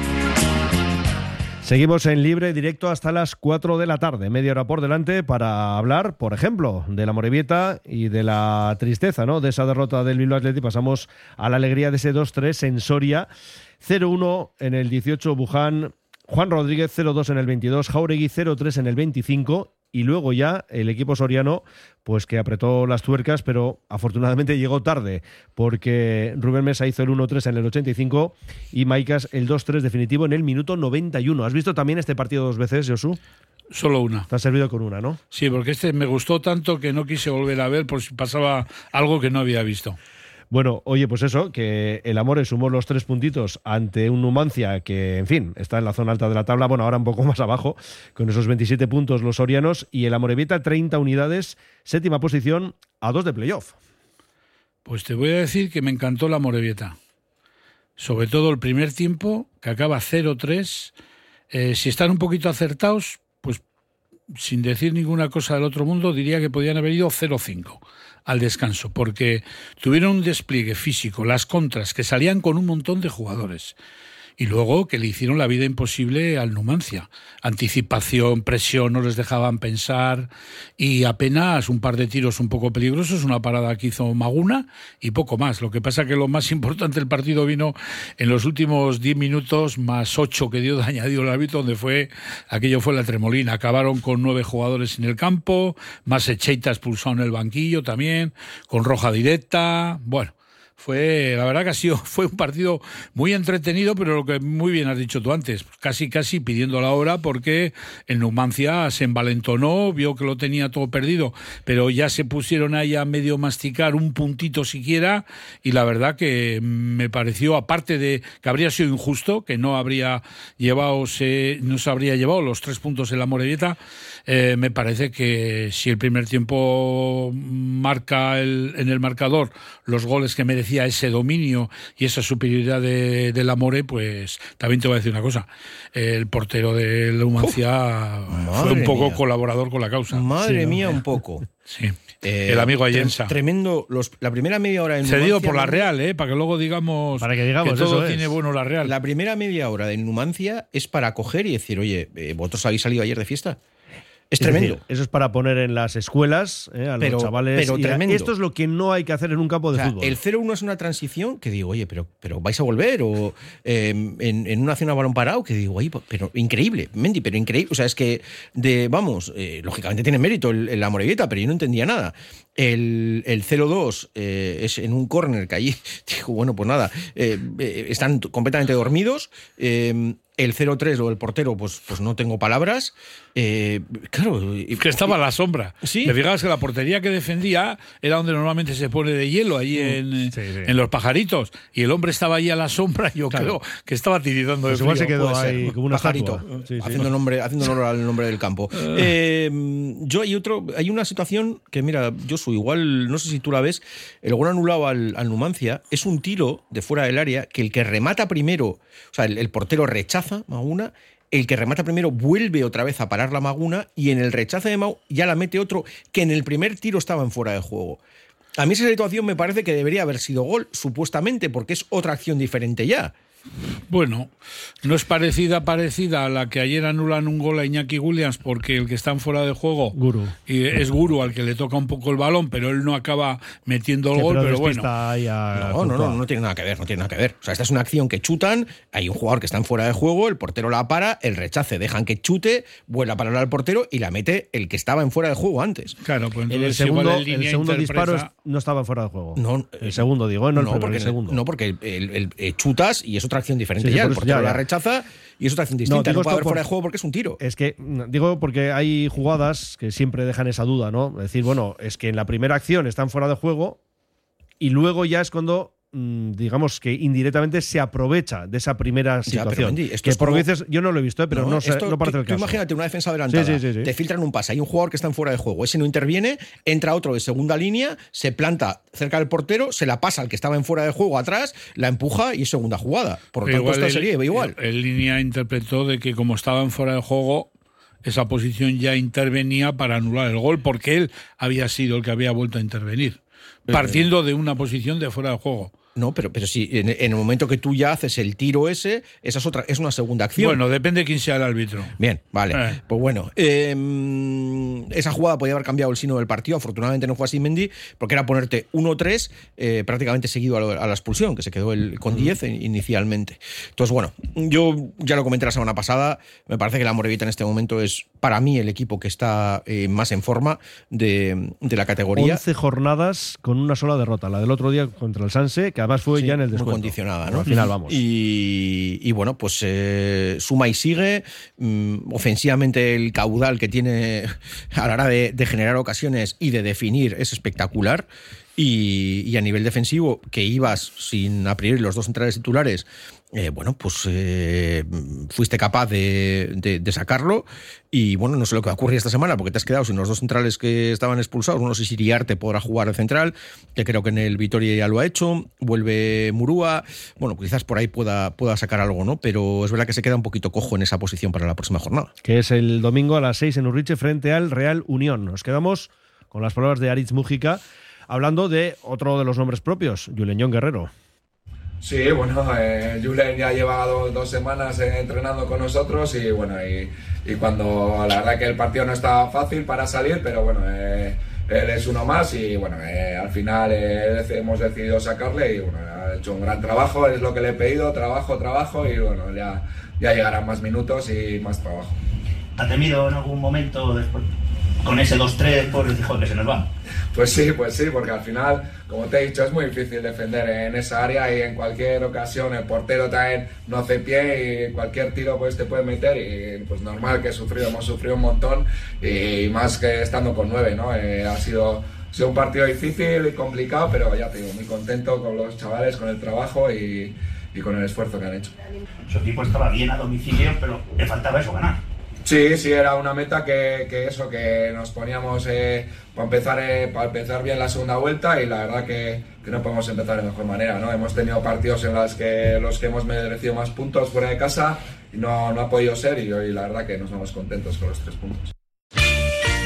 B: Seguimos en libre directo hasta las 4 de la tarde, media hora por delante, para hablar, por ejemplo, de la Morevieta y de la tristeza, ¿no? De esa derrota del Bilbao Athletic. Pasamos a la alegría de ese 2-3 en Soria, 0-1 en el 18 Buján, Juan Rodríguez 0-2 en el 22, Jauregui 0-3 en el 25 y luego ya el equipo soriano pues que apretó las tuercas pero afortunadamente llegó tarde porque Rubén Mesa hizo el 1-3 en el 85 y Maicas el 2-3 definitivo en el minuto 91. ¿Has visto también este partido dos veces, Josu?
C: Solo una.
B: Te has servido con una, ¿no?
C: Sí, porque este me gustó tanto que no quise volver a ver por si pasaba algo que no había visto.
B: Bueno, oye, pues eso, que el Amores sumó los tres puntitos ante un Numancia que, en fin, está en la zona alta de la tabla, bueno, ahora un poco *laughs* más abajo, con esos 27 puntos los sorianos, y el Amorebieta 30 unidades, séptima posición, a dos de playoff.
C: Pues te voy a decir que me encantó la Morevieta. Sobre todo el primer tiempo, que acaba 0-3. Eh, si están un poquito acertados, sin decir ninguna cosa del otro mundo, diría que podían haber ido 0-5 al descanso, porque tuvieron un despliegue físico, las contras, que salían con un montón de jugadores. Y luego que le hicieron la vida imposible al Numancia. Anticipación, presión, no les dejaban pensar y apenas un par de tiros un poco peligrosos, una parada que hizo Maguna y poco más. Lo que pasa que lo más importante del partido vino en los últimos 10 minutos más 8 que dio de añadido el árbitro, donde fue aquello fue la tremolina. Acabaron con nueve jugadores en el campo, más Echeita expulsado en el banquillo también, con roja directa. Bueno, Fue, la verdad que ha sido, *laughs* fue un partido muy entretenido, pero lo que muy bien has dicho tú antes, casi casi pidiendo la hora porque el Numancia se envalentonó, vio que lo tenía todo perdido, pero ya se pusieron ahí a medio masticar un puntito siquiera y la verdad que me pareció, aparte de que habría sido injusto, que no habría llevado, no se habría llevado los tres puntos en la Morevieta, eh, me parece que si el primer tiempo marca el, en el marcador los goles que merecía ese dominio y esa superioridad de, la More, pues también te voy a decir una cosa. El portero de la Humancia fue un poco colaborador con la causa.
D: Madre mía, un poco.
C: Sí. Eh, el amigo Ayensa.
D: Tremendo. Los, la primera media hora
C: en Cedido por la Real, ¿eh? Para que luego digamos.
B: Para que digamos,
C: todo tiene bueno la Real.
D: La primera media hora de Numancia es para coger y decir, oye, eh, ¿vosotros habéis salido ayer de fiesta? Es, tremendo.
B: eso es para poner en las escuelas eh, a los chavales.
D: Pero tremendo.
B: Esto es lo que no hay que hacer en un campo de fútbol.
D: El 0-1 es una transición que digo, oye, pero, pero vais a volver. O em, en, una zona balón parado que digo, oye, pero increíble, Mendy, pero increíble. O sea, es que, de vamos, eh, lógicamente tiene mérito el, la Morevita, pero yo no entendía nada. El, el 0-2 eh, es en un córner que allí, *laughs* digo, bueno, pues nada, están completamente dormidos. Em, el 0-3 o el portero, pues, pues no tengo palabras. Eh, claro.
C: Que estaba a la sombra.
D: Sí.
C: Te fijas que la portería que defendía era donde normalmente se pone de hielo, ahí mm. en, los pajaritos. Y el hombre estaba ahí a la sombra, y yo creo que estaba tiritando de
B: pues se quedó ahí como un
D: pajarito, haciendo, nombre, haciendo honor al nombre del campo. Ah. Eh, yo hay otro, hay una situación que, mira, yo soy igual, no sé si tú la ves, el gol anulado al, Numancia es un tiro de fuera del área que el que remata primero, o sea, el, portero rechaza Maguna el que remata primero vuelve otra vez a parar la Maguna y en el rechazo de Mau ya la mete otro que en el primer tiro estaba en fuera de juego. A mí esa situación me parece que debería haber sido gol, supuestamente, porque es otra acción diferente ya.
C: Bueno, no es parecida parecida a la que ayer anulan un gol a Iñaki Williams porque el que está en fuera de juego
B: Guru.
C: y es Guru al que le toca un poco el balón, pero él no acaba metiendo el gol, pero, bueno.
D: no, no, no, no tiene nada que ver, no tiene nada que ver. O sea, esta es una acción que chutan, hay un jugador que está en fuera de juego, el portero la para, el rechace, dejan que chute, vuelve a parar al portero y la mete el que estaba en fuera de juego antes.
C: Claro, pues
B: en el segundo, el segundo disparo no estaba en fuera de juego.
D: No,
B: el segundo digo, no, no porque,
D: el
B: segundo.
D: No, porque el, eh, chutas y es otra acción diferente ya el la rechaza y es otra acción distinta. No, no fuera de juego porque es un tiro.
B: Es que, digo, porque hay jugadas que siempre dejan esa duda, ¿no? Es decir, bueno, es que en la primera acción están fuera de juego y luego ya es cuando digamos que indirectamente se aprovecha de esa primera situación. que por dices, yo no lo he visto, ¿eh? pero no, no, parece el caso.
D: imagínate una defensa adelantada, te filtran un pase, hay un jugador que está en fuera de juego, ese no interviene, entra otro de segunda línea, se planta cerca del portero, se la pasa al que estaba en fuera de juego atrás, la empuja y es segunda jugada. Por lo tanto, esta sería igual.
C: El, línea interpretó de que como estaba en fuera de juego, esa posición ya intervenía para anular el gol, porque él había sido el que había vuelto a intervenir, eh, partiendo de una posición de fuera de juego.
D: No, pero, pero si en, el momento que tú ya haces el tiro ese, esa es otra, es una segunda acción.
C: Bueno, depende de quién sea el árbitro.
D: Bien, vale. Eh. Pues bueno, em, esa jugada podía haber cambiado el sino del partido. Afortunadamente no fue así Mendy, porque era ponerte 1-3 eh, prácticamente seguido a, la expulsión, que se quedó el, con 10 inicialmente. Entonces, bueno, yo ya lo comenté la semana pasada. Me parece que la Morevita en este momento es, para mí, el equipo que está eh, más en forma de, la categoría.
B: 11 jornadas con una sola derrota. La del otro día contra el Sanse, que además fue ya en el descuento.
D: condicionada, ¿no?
B: Al final vamos.
D: Y, bueno, pues eh, suma y sigue. Mm, ofensivamente el caudal que tiene a la hora de, generar ocasiones y de definir es espectacular. Y, a nivel defensivo, que ibas sin a priori los dos centrales titulares eh, bueno, pues eh, fuiste capaz de, sacarlo y bueno, no sé lo que va a ocurrir esta semana porque te has quedado sin los dos centrales que estaban expulsados. No sé si Iriarte podrá jugar de central, que creo que en el Vitoria ya lo ha hecho. Vuelve Murúa. Bueno, quizás por ahí pueda, pueda sacar algo, ¿no? Pero es verdad que se queda un poquito cojo en esa posición para la próxima jornada.
B: Que es el domingo a las 6 en Urriche frente al Real Unión. Nos quedamos con las palabras de Aritz Mújica hablando de otro de los nombres propios, Juleñón Guerrero.
G: Sí, bueno, eh, Julen ya lleva dos, semanas eh, entrenando con nosotros y bueno, y, cuando la verdad que el partido no estaba fácil para salir, pero bueno, eh, él es uno más y bueno, eh, al final hemos decidido sacarle y bueno, ha hecho un gran trabajo, es lo que le he pedido, trabajo, trabajo y bueno, ya, ya llegarán más minutos y más trabajo.
H: ¿Ha temido en algún momento después? Con ese 2-3, pues dijo que se nos va.
G: Pues sí, pues sí, porque al final, como te he dicho, es muy difícil defender en esa área y en cualquier ocasión el portero también no hace pie y cualquier tiro pues te puede meter y pues normal que he sufrido, hemos sufrido un montón y más que estando con nueve, ¿no? Eh, ha sido, ha sido un partido difícil y complicado, pero ya te digo, muy contento con los chavales, con el trabajo y, y con el esfuerzo que han hecho.
H: Su equipo estaba bien a domicilio, pero le faltaba eso, ganar.
G: Sí, sí, era una meta que, que eso, que nos poníamos eh, para, empezar, eh, para empezar bien la segunda vuelta y la verdad que, que, no podemos empezar de mejor manera, ¿no? Hemos tenido partidos en los que, los que hemos merecido más puntos fuera de casa y no, no ha podido ser y hoy la verdad que nos vamos contentos con los tres puntos.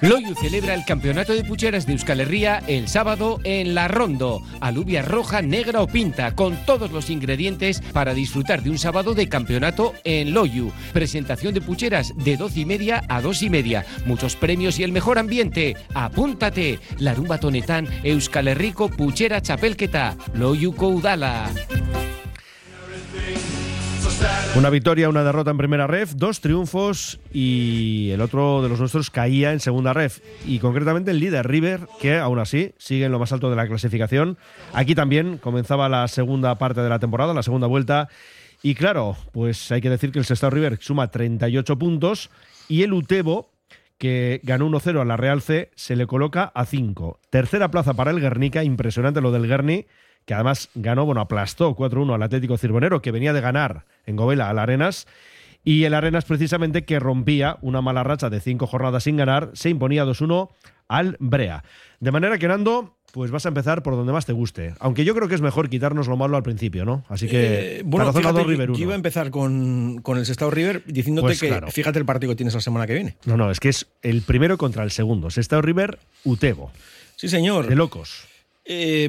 I: Loyu celebra el campeonato de pucheras de Euskal Herria el sábado en La Rondo. Alubia roja, negra o pinta, con todos los ingredientes para disfrutar de un sábado de campeonato en Loyu. Presentación de pucheras de 12 y media a 2 y media. Muchos premios y el mejor ambiente. Apúntate. La rumba tonetán Euskal Herriko puchera chapelketa. Loyu Koudala.
B: Una victoria, una derrota en primera ref, dos triunfos y el otro de los nuestros caía en segunda ref. Y concretamente el líder River, que aún así sigue en lo más alto de la clasificación. Aquí también comenzaba la segunda parte de la temporada, la segunda vuelta. Y claro, pues hay que decir que el Sestao River suma 38 puntos y el Utebo, que ganó 1-0 a la Real C, se le coloca a 5. Tercera plaza para el Guernica, impresionante lo del Guerni que además ganó, bueno, aplastó 4-1 al Atlético Cirbonero, que venía de ganar en Govela al Arenas. Y el Arenas, precisamente, que rompía una mala racha de cinco jornadas sin ganar, se imponía 2-1 al Brea. De manera que, Nando, pues vas a empezar por donde más te guste. Aunque yo creo que es mejor quitarnos lo malo al principio, ¿no? Así que,
D: eh, bueno,
B: fíjate, River
D: yo,
B: 1.
D: iba a empezar con, con el Sestao River diciéndote
B: Pues
D: que
B: claro.
D: fíjate el partido que tienes la semana que viene.
B: No, no, es que es el primero contra el segundo. Sestao River, Utebo.
D: Sí, señor.
B: De locos.
D: Eh,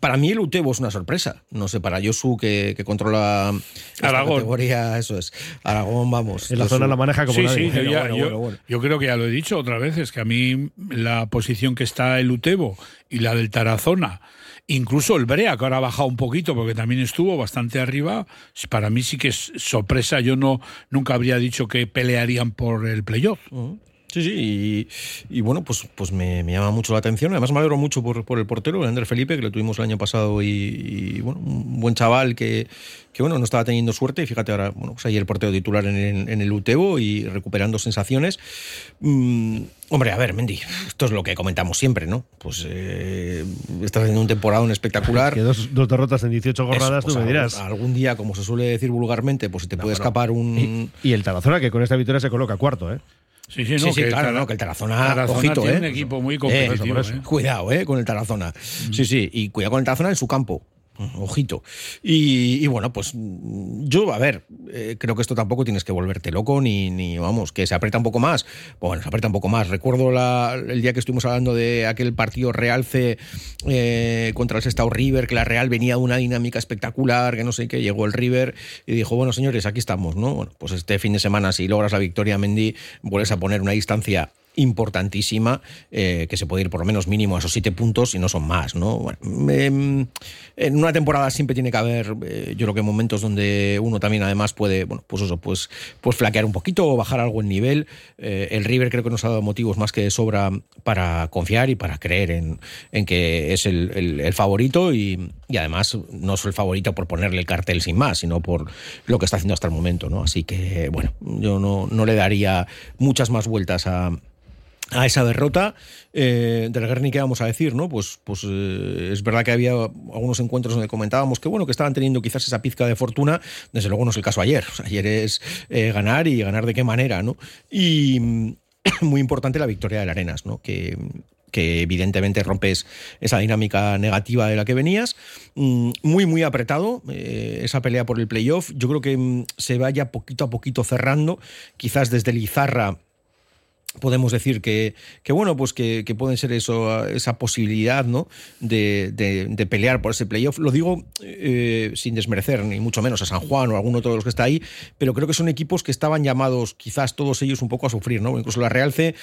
D: para mí el Utebo es una sorpresa. No sé, para Josu que, que controla esta
C: Aragón.
D: categoría, eso es. Aragón, vamos.
B: En la zona la maneja como
C: Sí,
B: nadie.
C: sí, yo, ya-
D: Bueno,
C: yo-
D: bueno, bueno.
C: yo creo que ya lo he dicho otra vez, es que a mí la posición que está el Utebo y la del Tarazona, incluso el Brea, que ahora ha bajado un poquito porque también estuvo bastante arriba, para mí sí que es sorpresa. Yo no nunca habría dicho que pelearían por el playoff.
D: Ujú. Sí, sí, y, y bueno, pues, pues me, me llama mucho la atención. Además, me alegro mucho por, por el portero, el Ander Felipe, que lo tuvimos el año pasado y, y, bueno, un buen chaval que, que bueno, no estaba teniendo suerte. Y fíjate ahora, bueno, pues ahí el portero titular en, el- en el Utebo y recuperando sensaciones. Mm, hombre, a ver, Mendy, esto es lo que comentamos siempre, ¿no? Pues eh, estás haciendo un temporada espectacular. *laughs*
B: Que dos, dos derrotas en 18 jornadas,
D: Eso, pues,
B: tú me dirás.
D: algún, día, como se suele decir vulgarmente, pues se te puede escapar un.
B: Y, y el Tarazona, que con esta victoria se coloca cuarto, ¿eh?
C: Sí, sí, no,
D: Sí, sí,
C: que
D: claro,
C: Tara-
D: no, que el Tarazona,
C: Tarazona
D: ojito,
C: tiene
D: ¿eh?
C: un equipo muy
D: Eh,
C: competitivo.
D: por eso.
C: ¿eh?
D: Cuidado, ¿eh? Con el Tarazona. Sí, sí, y cuidado con el Tarazona en su campo. Ojito. Y, y bueno, pues yo, a ver, eh, creo que esto tampoco tienes que volverte loco ni, ni, vamos, que se aprieta un poco más. Bueno, se aprieta un poco más. Recuerdo el día que estuvimos hablando de aquel partido Realce eh, contra el Sestao River, que la Real venía de una dinámica espectacular, que no sé qué, llegó el River y dijo, bueno, señores, aquí estamos, ¿no? Bueno, pues este fin de semana, si logras la victoria, Mendy, vuelves a poner una distancia importantísima eh, que se puede ir por lo menos mínimo a esos siete puntos y no son más no eh, en una temporada siempre tiene que haber eh, yo creo que momentos donde uno también además puede bueno pues eso pues pues flaquear un poquito o bajar algo en nivel. Eh, el River creo que nos ha dado motivos más que de sobra para confiar y para creer en, en que es el, el, el favorito y, y, además no es el favorito por ponerle el cartel sin más sino por lo que está haciendo hasta el momento no así que bueno yo no, no le daría muchas más vueltas a a esa derrota eh, del Guernica, vamos a decir, ¿no? Pues, pues eh, es verdad que había algunos encuentros donde comentábamos que bueno, que estaban teniendo quizás esa pizca de fortuna, desde luego no es el caso ayer. Ayer es eh, ganar y ganar de qué manera, ¿no? Y *coughs* muy importante la victoria del Arenas, ¿no? Que, que evidentemente rompes esa dinámica negativa de la que venías. Mm, muy, muy apretado eh, esa pelea por el playoff. Yo creo que mm, se vaya poquito a poquito cerrando, quizás desde Lizarra podemos decir que, que bueno, pues que, que, pueden ser eso, esa posibilidad ¿no? de, de, de pelear por ese playoff. Lo digo eh, sin desmerecer, ni mucho menos a San Juan o a alguno de todos los que está ahí, pero creo que son equipos que estaban llamados, quizás todos ellos, un poco a sufrir, ¿no? Incluso la Realce,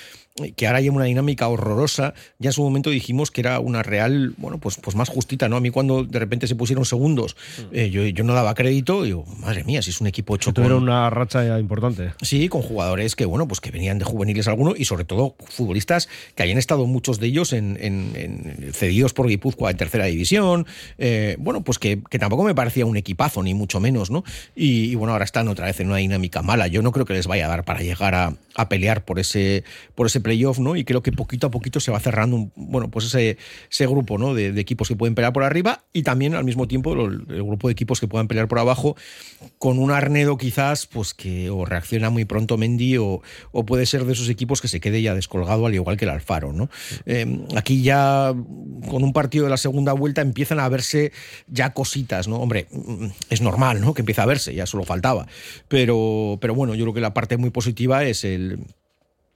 D: que ahora lleva una dinámica horrorosa, ya en su momento dijimos que era una Real, bueno, pues, pues más justita, ¿no? A mí cuando de repente se pusieron segundos, eh, yo, yo no daba crédito, y digo, madre mía, si es un equipo hecho
B: Tuvieron una racha importante.
D: Sí, con jugadores que, bueno, pues que venían de juveniles y sobre todo futbolistas que hayan estado muchos de ellos en, en, en cedidos por Guipúzcoa en tercera división. Eh, bueno, pues que, tampoco me parecía un equipazo, ni mucho menos, ¿no? Y, bueno, ahora están otra vez en una dinámica mala. Yo no creo que les vaya a dar para llegar a, pelear por ese, por ese playoff, ¿no? Y creo que poquito a poquito se va cerrando, un, bueno, pues ese, ese grupo, ¿no? De, de, equipos que pueden pelear por arriba y también al mismo tiempo el, el, grupo de equipos que puedan pelear por abajo con un Arnedo quizás, pues que o reacciona muy pronto Mendy o, o puede ser de esos equipos que se quede ya descolgado al igual que el Alfaro. ¿no? Eh, aquí ya con un partido de la segunda vuelta empiezan a verse ya cositas, ¿no? Hombre, es normal, ¿no? Que empiece a verse, ya solo faltaba. Pero, pero bueno, yo creo que la parte muy positiva es el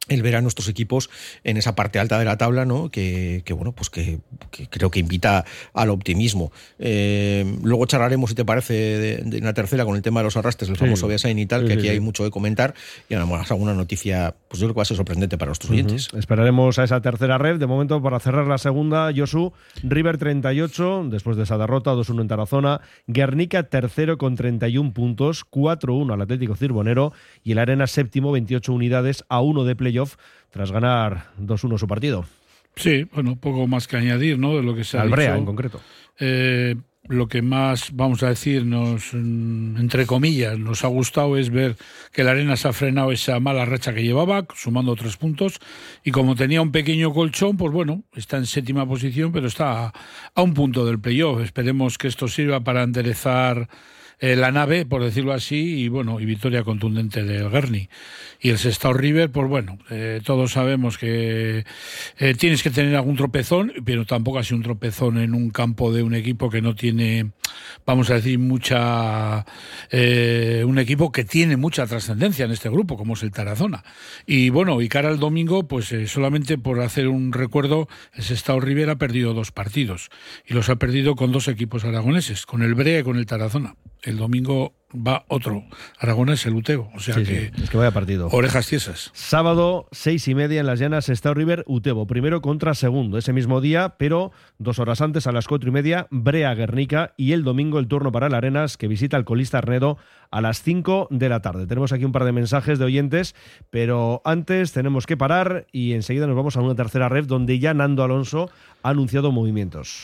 D: el ver a nuestros equipos en esa parte alta de la tabla, ¿no? Que, que bueno, pues que, que, creo que invita al optimismo. Eh, luego charlaremos, si te parece, de, de, una tercera con el tema de los arrastres, el sí. famoso Beasain y tal, sí, que aquí sí, hay mucho de comentar. Y además alguna noticia, pues yo creo que va a ser sorprendente para nuestros uh -huh. oyentes.
B: Esperaremos a esa tercera red. De momento, para cerrar la segunda, Josu, River 38, después de esa derrota, 2-1 en Tarazona. Guernica tercero con 31 puntos, 4-1 al Atlético Cirbonero. Y el Arena séptimo, 28 unidades, a 1 de playoff tras ganar 2-1 su partido.
C: Sí, bueno, poco más que añadir, ¿no? De lo que se ha
B: Albrea,
C: dicho.
B: en concreto.
C: Eh, lo que más, vamos a decir, nos, entre comillas, nos ha gustado es ver que la Arena se ha frenado esa mala racha que llevaba, sumando tres puntos, y como tenía un pequeño colchón, pues bueno, está en séptima posición, pero está a, a un punto del playoff. Esperemos que esto sirva para enderezar eh, la nave, por decirlo así, y bueno, y victoria contundente del Guerni. Y el Sestao River, pues bueno, eh, todos sabemos que eh, tienes que tener algún tropezón, pero tampoco así un tropezón en un campo de un equipo que no tiene, vamos a decir, mucha. Eh, un equipo que tiene mucha trascendencia en este grupo, como es el Tarazona. Y bueno, y cara al domingo, pues solamente por hacer un recuerdo, el Sestao River ha perdido dos partidos. Y los ha perdido con dos equipos aragoneses, con el Brea y con el Tarazona el domingo va otro aragonés, el Utebo. O sea
B: sí,
C: que,
B: sí, es que vaya partido.
C: Orejas tiesas.
B: Sábado, seis y media en las llanas, Estado River, Utebo. Primero contra segundo, ese mismo día, pero dos horas antes, a las cuatro y media, Brea Guernica. Y el domingo, el turno para el Arenas, que visita al colista Arnedo a las cinco de la tarde. Tenemos aquí un par de mensajes de oyentes, pero antes tenemos que parar y enseguida nos vamos a una tercera red donde ya Nando Alonso ha anunciado movimientos.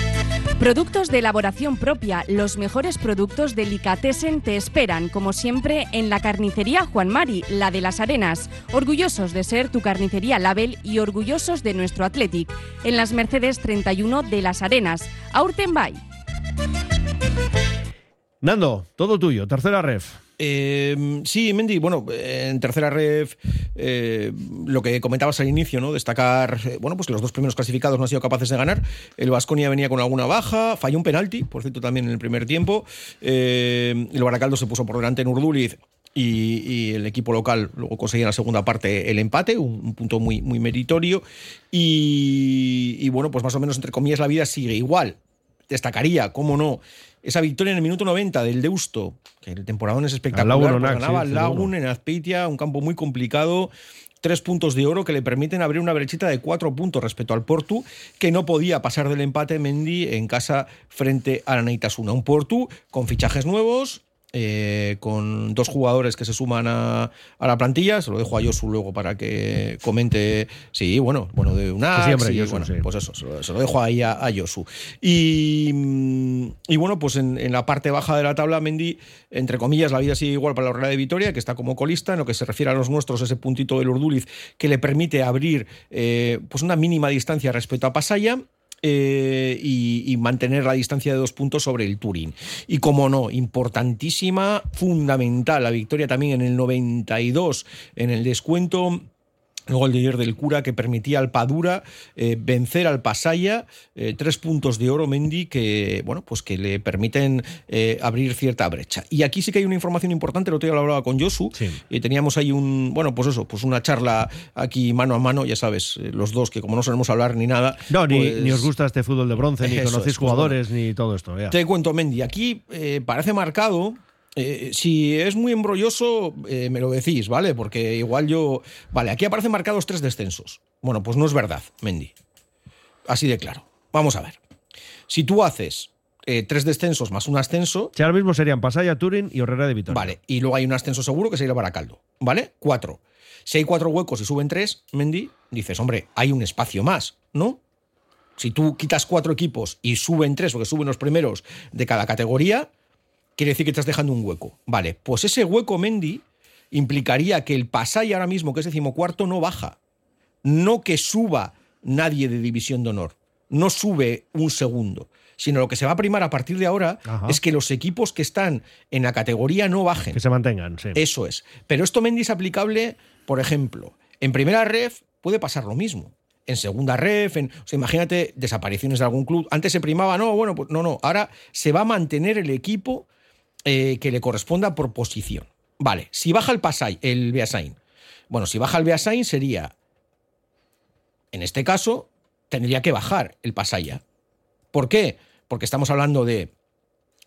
J: Productos de elaboración propia, los mejores productos delicatessen te esperan, como siempre, en la carnicería Juan Mari, la de las Arenas. Orgullosos de ser tu carnicería Label y orgullosos de nuestro Athletic. En las Mercedes 31 de las Arenas. Aurtenbay.
B: Nando, todo tuyo, tercera ref.
D: Eh, sí, Mendy, bueno, en tercera ref, eh, lo que comentabas al inicio, ¿no? Destacar, eh, bueno, pues que los dos primeros clasificados no han sido capaces de ganar. El Vasconia venía con alguna baja, falló un penalti, por cierto, también en el primer tiempo. Eh, el Baracaldo se puso por delante en Urduliz. Y, el equipo local luego conseguía en la segunda parte el empate, un, un punto muy, muy meritorio. Y bueno, pues más o menos, entre comillas, la vida sigue igual. Destacaría, cómo no, esa victoria en el minuto 90 del Deusto, que el temporadón es espectacular.
B: Al
D: ganaba
B: sí,
D: Lagun en Azpeitia, un campo muy complicado. Tres puntos de oro que le permiten abrir una brechita de cuatro puntos respecto al Portu, que no podía pasar del empate Mendy en casa frente a la Neitasuna. Un Portu con fichajes nuevos, eh, con dos jugadores que se suman a, a, la plantilla. Se lo dejo a Josu luego para que comente. Sí, bueno, bueno, de una. sí,
B: Josu,
D: bueno,
B: sí.
D: Pues eso, se lo, se lo dejo ahí a, a Josu. Y, y bueno, pues en, en, la parte baja de la tabla, Mendy, entre comillas, la vida sigue igual para la Real de Vitoria, que está como colista. En lo que se refiere a los nuestros, ese puntito del Urduliz que le permite abrir eh, pues una mínima distancia respecto a Pasaya. Eh, y, y, mantener la distancia de dos puntos sobre el Turín. Y como no, importantísima, fundamental, la victoria también en el 92 en el descuento. El gol de ayer del cura que permitía al Padura eh, vencer al Pasaya, eh, tres puntos de oro Mendy que bueno pues que le permiten eh, abrir cierta brecha. Y aquí sí que hay una información importante, el otro día lo hablaba con Josu,
B: Sí.
D: y teníamos ahí un bueno pues eso, pues una charla aquí mano a mano, ya sabes, los dos que como no sabemos hablar ni nada.
B: No, ni,
D: pues-
B: ni os gusta este fútbol de bronce, ni *laughs* conocéis
D: es, pues
B: jugadores, ni todo esto. ya.
D: Te cuento, Mendy, aquí parece marcado. Eh, si es muy embrolloso, eh, me lo decís, ¿vale? Porque igual yo. Vale, aquí aparecen marcados tres descensos. Bueno, pues no es verdad, Mendy. Así de claro. Vamos a ver. Si tú haces eh, tres descensos más un ascenso.
B: Si ahora mismo serían Pasaya, Turín y Herrera de Vitoria.
D: Vale, y luego hay un ascenso seguro que sería Baracaldo. ¿Vale? Cuatro. Si hay cuatro huecos y suben tres, Mendy, dices, hombre, hay un espacio más, ¿no? Si tú quitas cuatro equipos y suben tres, porque suben los primeros de cada categoría, quiere decir que estás dejando un hueco. Vale, pues ese hueco, Mendy, implicaría que el Pasay ahora mismo, que es decimocuarto, no baja. No que suba nadie de división de honor. No sube un segundo. Sino lo que se va a primar a partir de ahora
B: Ajá.
D: es que los equipos que están en la categoría no bajen.
B: Que se mantengan, sí.
D: Eso es. Pero esto, Mendy, es aplicable, por ejemplo, en primera ref puede pasar lo mismo. En segunda ref, en, o sea, imagínate desapariciones de algún club. Antes se primaba, no, bueno, pues no, no. Ahora se va a mantener el equipo eh, que le corresponda por posición. Vale, si baja el Pasay, el Beasain. Bueno, si baja el Beasain sería, en este caso, tendría que bajar el Pasaya. ¿Por qué? Porque estamos hablando de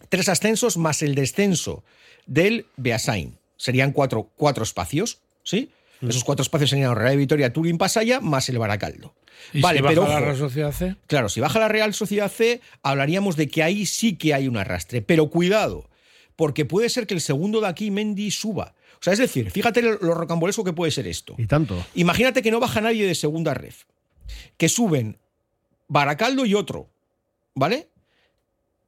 D: tres ascensos más el descenso del Beasain. Serían cuatro, cuatro espacios, ¿sí? Esos cuatro espacios serían Real Vitoria, Turín, Pasaya, más el Baracaldo.
C: ¿Y
D: vale,
C: si baja
D: pero
C: la Real Sociedad C?
D: Claro, si baja la Real Sociedad C, hablaríamos de que ahí sí que hay un arrastre. Pero cuidado, porque puede ser que el segundo de aquí, Mendy, suba. O sea, es decir, fíjate lo rocambolesco que puede ser esto.
B: Y tanto.
D: Imagínate que no baja nadie de segunda ref. Que suben Baracaldo y otro. ¿Vale?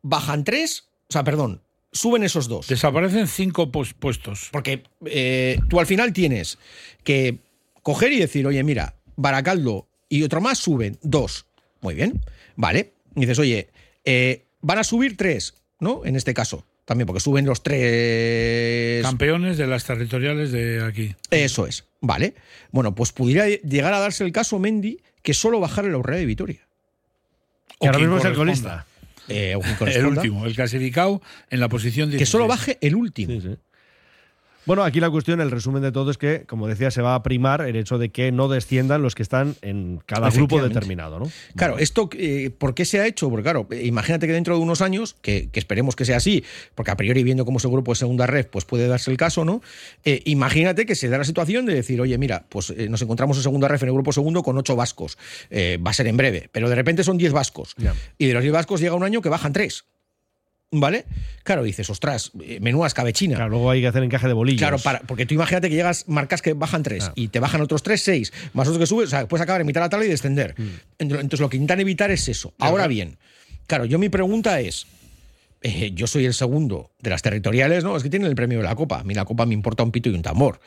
D: Bajan tres. O sea, perdón. Suben esos dos.
C: Desaparecen cinco puestos.
D: Porque eh, tú al final tienes que coger y decir, oye, mira, Baracaldo y otro más suben dos. Muy bien. Vale. Y dices, oye, eh, van a subir tres, ¿no? En este caso. También porque suben los tres.
C: Campeones de las territoriales de aquí.
D: Eso es, vale. Bueno, pues pudiera llegar a darse el caso, Mendy, que solo bajara la Urrea de Vitoria.
B: Que ahora mismo es el colista.
D: Eh, *laughs*
C: El último, el clasificado en la posición 16.
D: Que solo baje el último.
B: Sí, sí. Bueno, aquí la cuestión, el resumen de todo es que, como decía, se va a primar el hecho de que no desciendan los que están en cada grupo determinado, ¿no?
D: Claro, esto, eh, ¿por qué se ha hecho? Porque claro, imagínate que dentro de unos años, que, que esperemos que sea así, porque a priori viendo cómo es el grupo de segunda red, pues puede darse el caso, ¿no? Eh, imagínate que se da la situación de decir, oye, mira, pues eh, nos encontramos en segunda red en el grupo segundo con ocho vascos. Va a ser en breve, pero de repente son diez vascos. Y de los diez vascos llega un año que bajan tres. ¿Vale? Claro, dices, ostras, eh, menuda escabechina.
B: Claro, luego hay que hacer encaje de bolillos.
D: Claro, para, porque tú imagínate que llegas, marcas que bajan tres y te bajan otros tres, seis, más otros que suben, o sea, puedes acabar en mitad de la tabla y descender.
B: Mm.
D: Entonces, lo que intentan evitar es eso. Ahora bien, claro, yo mi pregunta es. eh, yo soy el segundo de las territoriales, ¿no? Es que tienen el premio de la Copa. A mí la Copa me importa un pito y un tambor.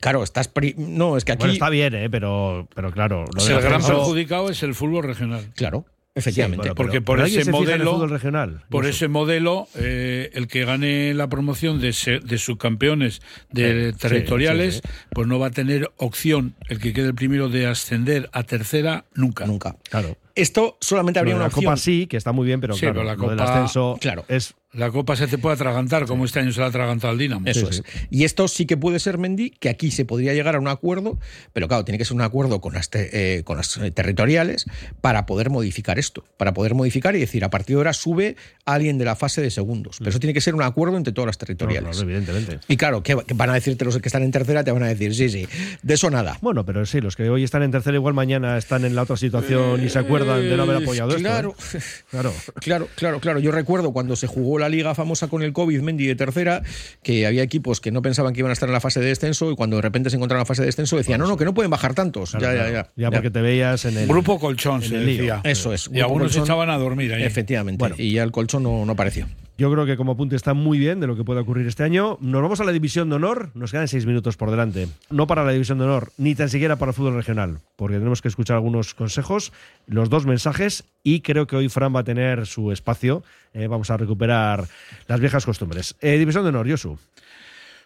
D: Claro, estás. pri- No, es que aquí.
B: Bueno, está bien, ¿eh? pero, pero claro. lo
C: el gran perjudicado es el fútbol regional.
D: Claro, efectivamente.
B: Sí, bueno,
C: porque por ese modelo,
B: regional.
C: por ese modelo, eh, el que gane la promoción de, se- de subcampeones de
B: Sí,
C: territoriales,
B: sí.
C: pues no va a tener opción el que quede el primero de ascender a tercera nunca.
D: Nunca.
B: Claro.
D: Esto solamente habría una
B: la Copa sí, que está muy bien, pero
C: Sí,
B: claro,
C: pero la
B: lo del
C: Copa-
B: ascenso
D: Claro.
B: es
C: La Copa se te puede atragantar, como este año se la ha atragantado al Dinamo.
D: Eso es. Y esto sí que puede ser, Mendy, que aquí se podría llegar a un acuerdo, pero claro, tiene que ser un acuerdo con las, te- eh, con las eh, territoriales para poder modificar esto, para poder modificar y decir, a partir de ahora sube alguien de la fase de segundos. Pero eso tiene que ser un acuerdo entre todas las territoriales.
B: Claro, evidentemente.
D: Y claro, que van a decirte los que están en tercera, te van a decir, sí, sí, de eso nada.
B: Bueno, pero sí, los que hoy están en tercera igual mañana están en la otra situación y se acuerdan de no haber apoyado
D: Eh, claro.
B: esto. ¿eh? Claro. *laughs*
D: Claro, claro, claro. Yo recuerdo cuando se jugó la liga famosa con el COVID, Mendy de tercera, que había equipos que no pensaban que iban a estar en la fase de descenso y cuando de repente se encontraron en la fase de descenso decían, no, no, que no pueden bajar tantos.
B: Claro,
D: ya,
B: claro.
D: ya, ya,
B: Ya porque te veías en el
C: Grupo colchón,
B: en
C: se
B: el
C: decía.
D: Eso es.
C: Y algunos se
D: colchón.
C: echaban a dormir ahí.
D: Efectivamente. Y ya el colchón no, no apareció.
B: Yo creo que como apunte está muy bien de lo que puede ocurrir este año. Nos vamos a la división de honor. Nos quedan seis minutos por delante. No para la división de honor, ni tan siquiera para el fútbol regional, porque tenemos que escuchar algunos consejos, los dos mensajes y creo que hoy Fran va a tener su espacio. Eh, vamos a recuperar las viejas costumbres. Eh, división de honor, Yosu.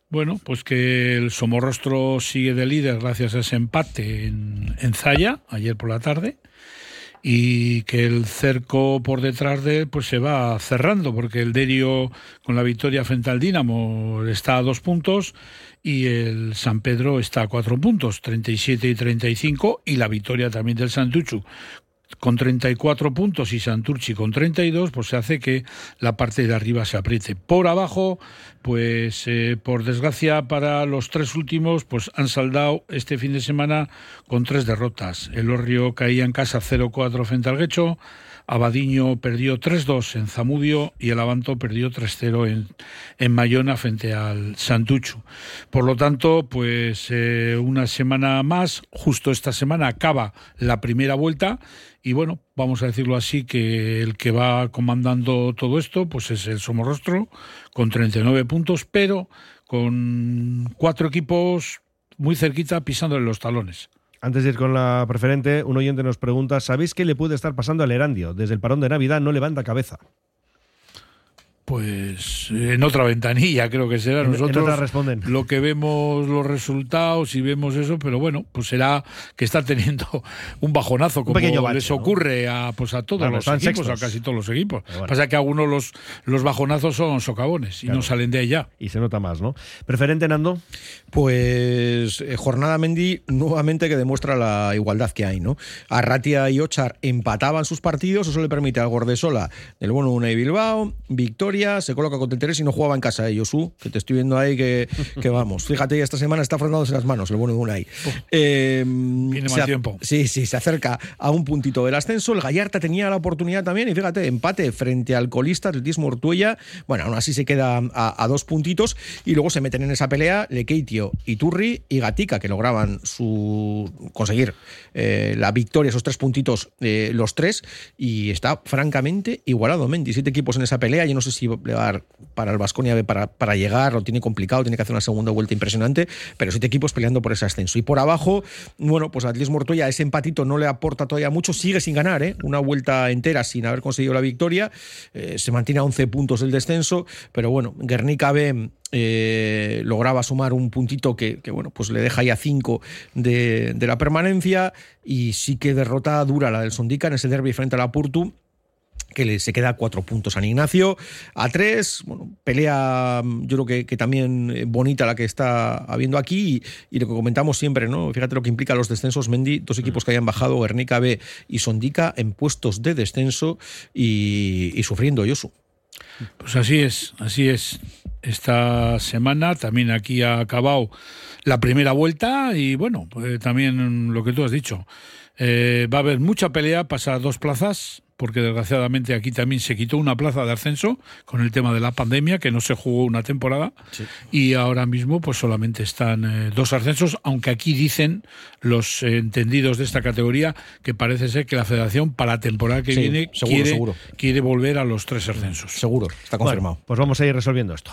C: Bueno, pues que el Somorrostro sigue de líder gracias a ese empate en, en Zaya, ayer por la tarde, y que el cerco por detrás de él pues se va cerrando, porque el Derio con la victoria frente al Dinamo está a dos puntos y el San Pedro está a cuatro puntos, 37 y 35, y la victoria también del Santuchu con 34 puntos y Santurchi con 32, pues se hace que la parte de arriba se apriete. Por abajo, pues eh, por desgracia para los tres últimos, pues han saldado este fin de semana con tres derrotas. El Orrio caía en casa 0-4 frente al Guecho, Abadiño perdió 3-2 en Zamudio y el Avanto perdió 3-0 en, en Mayona frente al Santuchu. Por lo tanto, pues eh, una semana más, justo esta semana acaba la primera vuelta y bueno, vamos a decirlo así, que el que va comandando todo esto, pues es el Somorrostro, con 39 puntos, pero con cuatro equipos muy cerquita pisándole los talones.
B: Antes de ir con la preferente, un oyente nos pregunta, ¿sabéis qué le puede estar pasando al Erandio? Desde el parón de Navidad no levanta cabeza.
C: Pues en otra ventanilla creo que será. Nosotros
B: otra responden.
C: lo que vemos los resultados y vemos eso, pero bueno, pues será que está teniendo *laughs* un bajonazo como
B: bache,
C: les
B: ¿no?
C: ocurre a pues a todos
B: Claro,
C: los equipos,
B: sextos.
C: a casi todos los equipos.
B: Bueno.
C: Pasa que algunos los, los bajonazos son socavones y
B: Claro.
C: no salen de ya.
B: Y se nota más, ¿no? ¿Preferente, Nando?
D: Pues eh, jornada Mendy nuevamente que demuestra la igualdad que hay, ¿no? Arratia y Ochar empataban sus partidos, eso le permite al Gordesola del bueno Una y Bilbao, victoria, se coloca con 33 y no jugaba en casa Josu, que te estoy viendo ahí que, que vamos. Fíjate, esta semana está frotándose las manos el bueno de Unai. Eh,
C: Viene mal tiempo.
D: Sí, sí, se acerca a un puntito del ascenso. El Gallarta tenía la oportunidad también y fíjate, empate frente al colista Atletismo Ortuella. Bueno, aún así se queda a, a dos puntitos y luego se meten en esa pelea Lekeitio, Iturri y Gatica, que lograban su conseguir eh, la victoria, esos tres puntitos, eh, los tres, y está francamente igualado. Mendy, siete equipos en esa pelea. Yo no sé si para el Vasconia para, para llegar, lo tiene complicado, tiene que hacer una segunda vuelta impresionante, pero siete equipos peleando por ese ascenso. Y por abajo, bueno, pues Atlético Mortoya, ese empatito no le aporta todavía mucho, sigue sin ganar, ¿eh? una vuelta entera sin haber conseguido la victoria, eh, se mantiene a 11 puntos el descenso, pero bueno, Guernica B eh, lograba sumar un puntito que, bueno, pues le deja ya 5 de, de la permanencia y sí que derrota dura la del Sondica en ese derby frente a la Purtu que le- se queda a cuatro puntos San Ignacio. A tres, bueno, pelea mm, yo creo que, que también eh, bonita la que está habiendo aquí y, y lo que comentamos siempre, ¿no? Fíjate lo que implica los descensos, Mendy, dos equipos que hayan bajado, Guernica B y Sondica, en puestos de descenso y, y sufriendo, Yosu.
C: Pues así es, así es. Esta semana también aquí ha acabado la primera vuelta y bueno, pues también lo que tú has dicho. Eh, va a haber mucha pelea, pasar dos plazas, porque desgraciadamente aquí también se quitó una plaza de ascenso con el tema de la pandemia, que no se jugó una temporada, y ahora mismo pues solamente están eh, dos ascensos, aunque aquí dicen los eh, entendidos de esta categoría que parece ser que la federación para la temporada que
D: Sí,
C: viene
D: seguro,
C: quiere,
D: seguro.
C: quiere volver a los tres ascensos.
D: Seguro, está confirmado.
B: Bueno, pues vamos a ir resolviendo esto.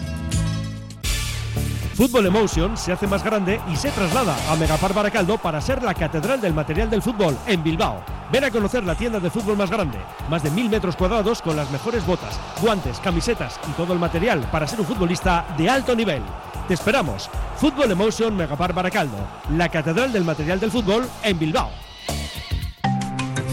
B: Fútbol Emotion se hace más grande y se traslada a Megapar Baracaldo para ser la catedral del material del fútbol en Bilbao. Ven a conocer la tienda de fútbol más grande, más de mil metros cuadrados con las mejores botas, guantes, camisetas y todo el material para ser un futbolista de alto nivel. Te esperamos. Fútbol Emotion Megapar Baracaldo, la catedral del material del fútbol en Bilbao.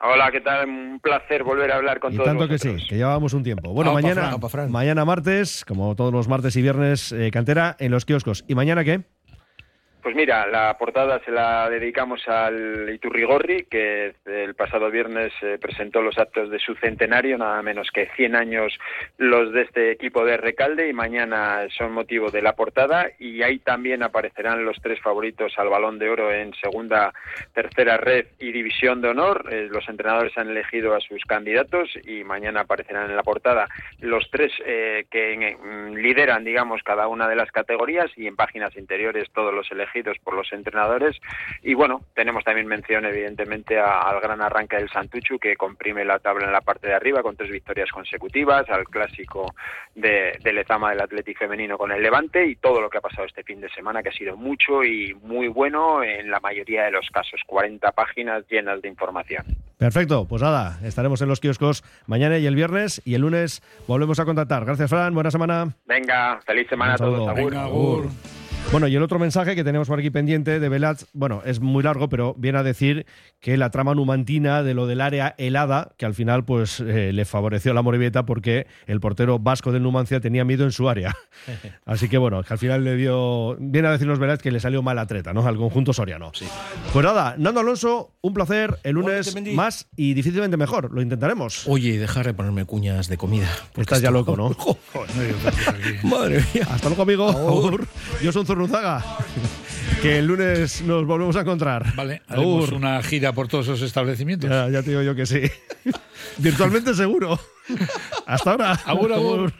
K: Hola, ¿qué tal? Un placer volver a hablar con
B: Y
K: todos
B: tanto que sí, que llevábamos un tiempo. Bueno, mañana,
K: Fran, aupa, Fran.
B: mañana martes, como todos los martes y viernes, eh, cantera en los kioscos. ¿Y mañana qué?
K: Pues mira, la portada se la dedicamos al Iturrigorri, que el pasado viernes eh, presentó los actos de su centenario, nada menos que 100 años los de este equipo de Recalde, y mañana son motivo de la portada, y ahí también aparecerán los tres favoritos al Balón de Oro en segunda, tercera red y división de honor. Eh, los entrenadores han elegido a sus candidatos y mañana aparecerán en la portada los tres eh, que lideran, digamos, cada una de las categorías y en páginas interiores todos los elegidos por los entrenadores. Y bueno, tenemos también mención, evidentemente, a- al gran arranque del Santuchu, que comprime la tabla en la parte de arriba con tres victorias consecutivas, al clásico de, de Lezama del Atlético Femenino con el Levante y todo lo que ha pasado este fin de semana, que ha sido mucho y muy bueno en la mayoría de los casos. 40 páginas llenas de información.
B: Perfecto, pues nada, estaremos en los kioscos mañana y el viernes y el lunes volvemos a contactar. Gracias, Fran, buena semana.
K: Venga, feliz semana a todos.
B: saludo.
K: Agur.
B: Bueno, y el otro mensaje que tenemos por aquí pendiente de Velat, bueno, es muy largo, pero viene a decir que la trama numantina de lo del área helada, que al final pues eh, le favoreció a la Morevieta porque el portero vasco del Numancia tenía miedo en su área. *laughs* Así que bueno, que al final le dio, viene a decirnos Velat que le salió mal treta, ¿no? Al conjunto soriano. Pues nada, Nando Alonso, un placer, el lunes más y difícilmente mejor, lo intentaremos.
D: Oye, dejar de ponerme cuñas de comida.
B: Estás ya loco, ¿no? *laughs*
D: Madre mía.
B: Hasta luego, amigo. Yo soy *laughs* Que el lunes nos volvemos a encontrar.
C: Vale, haremos una gira por todos esos establecimientos.
B: Ya, ya te digo yo que sí. *laughs* Virtualmente seguro. *laughs* Hasta ahora.
C: Agur, agur.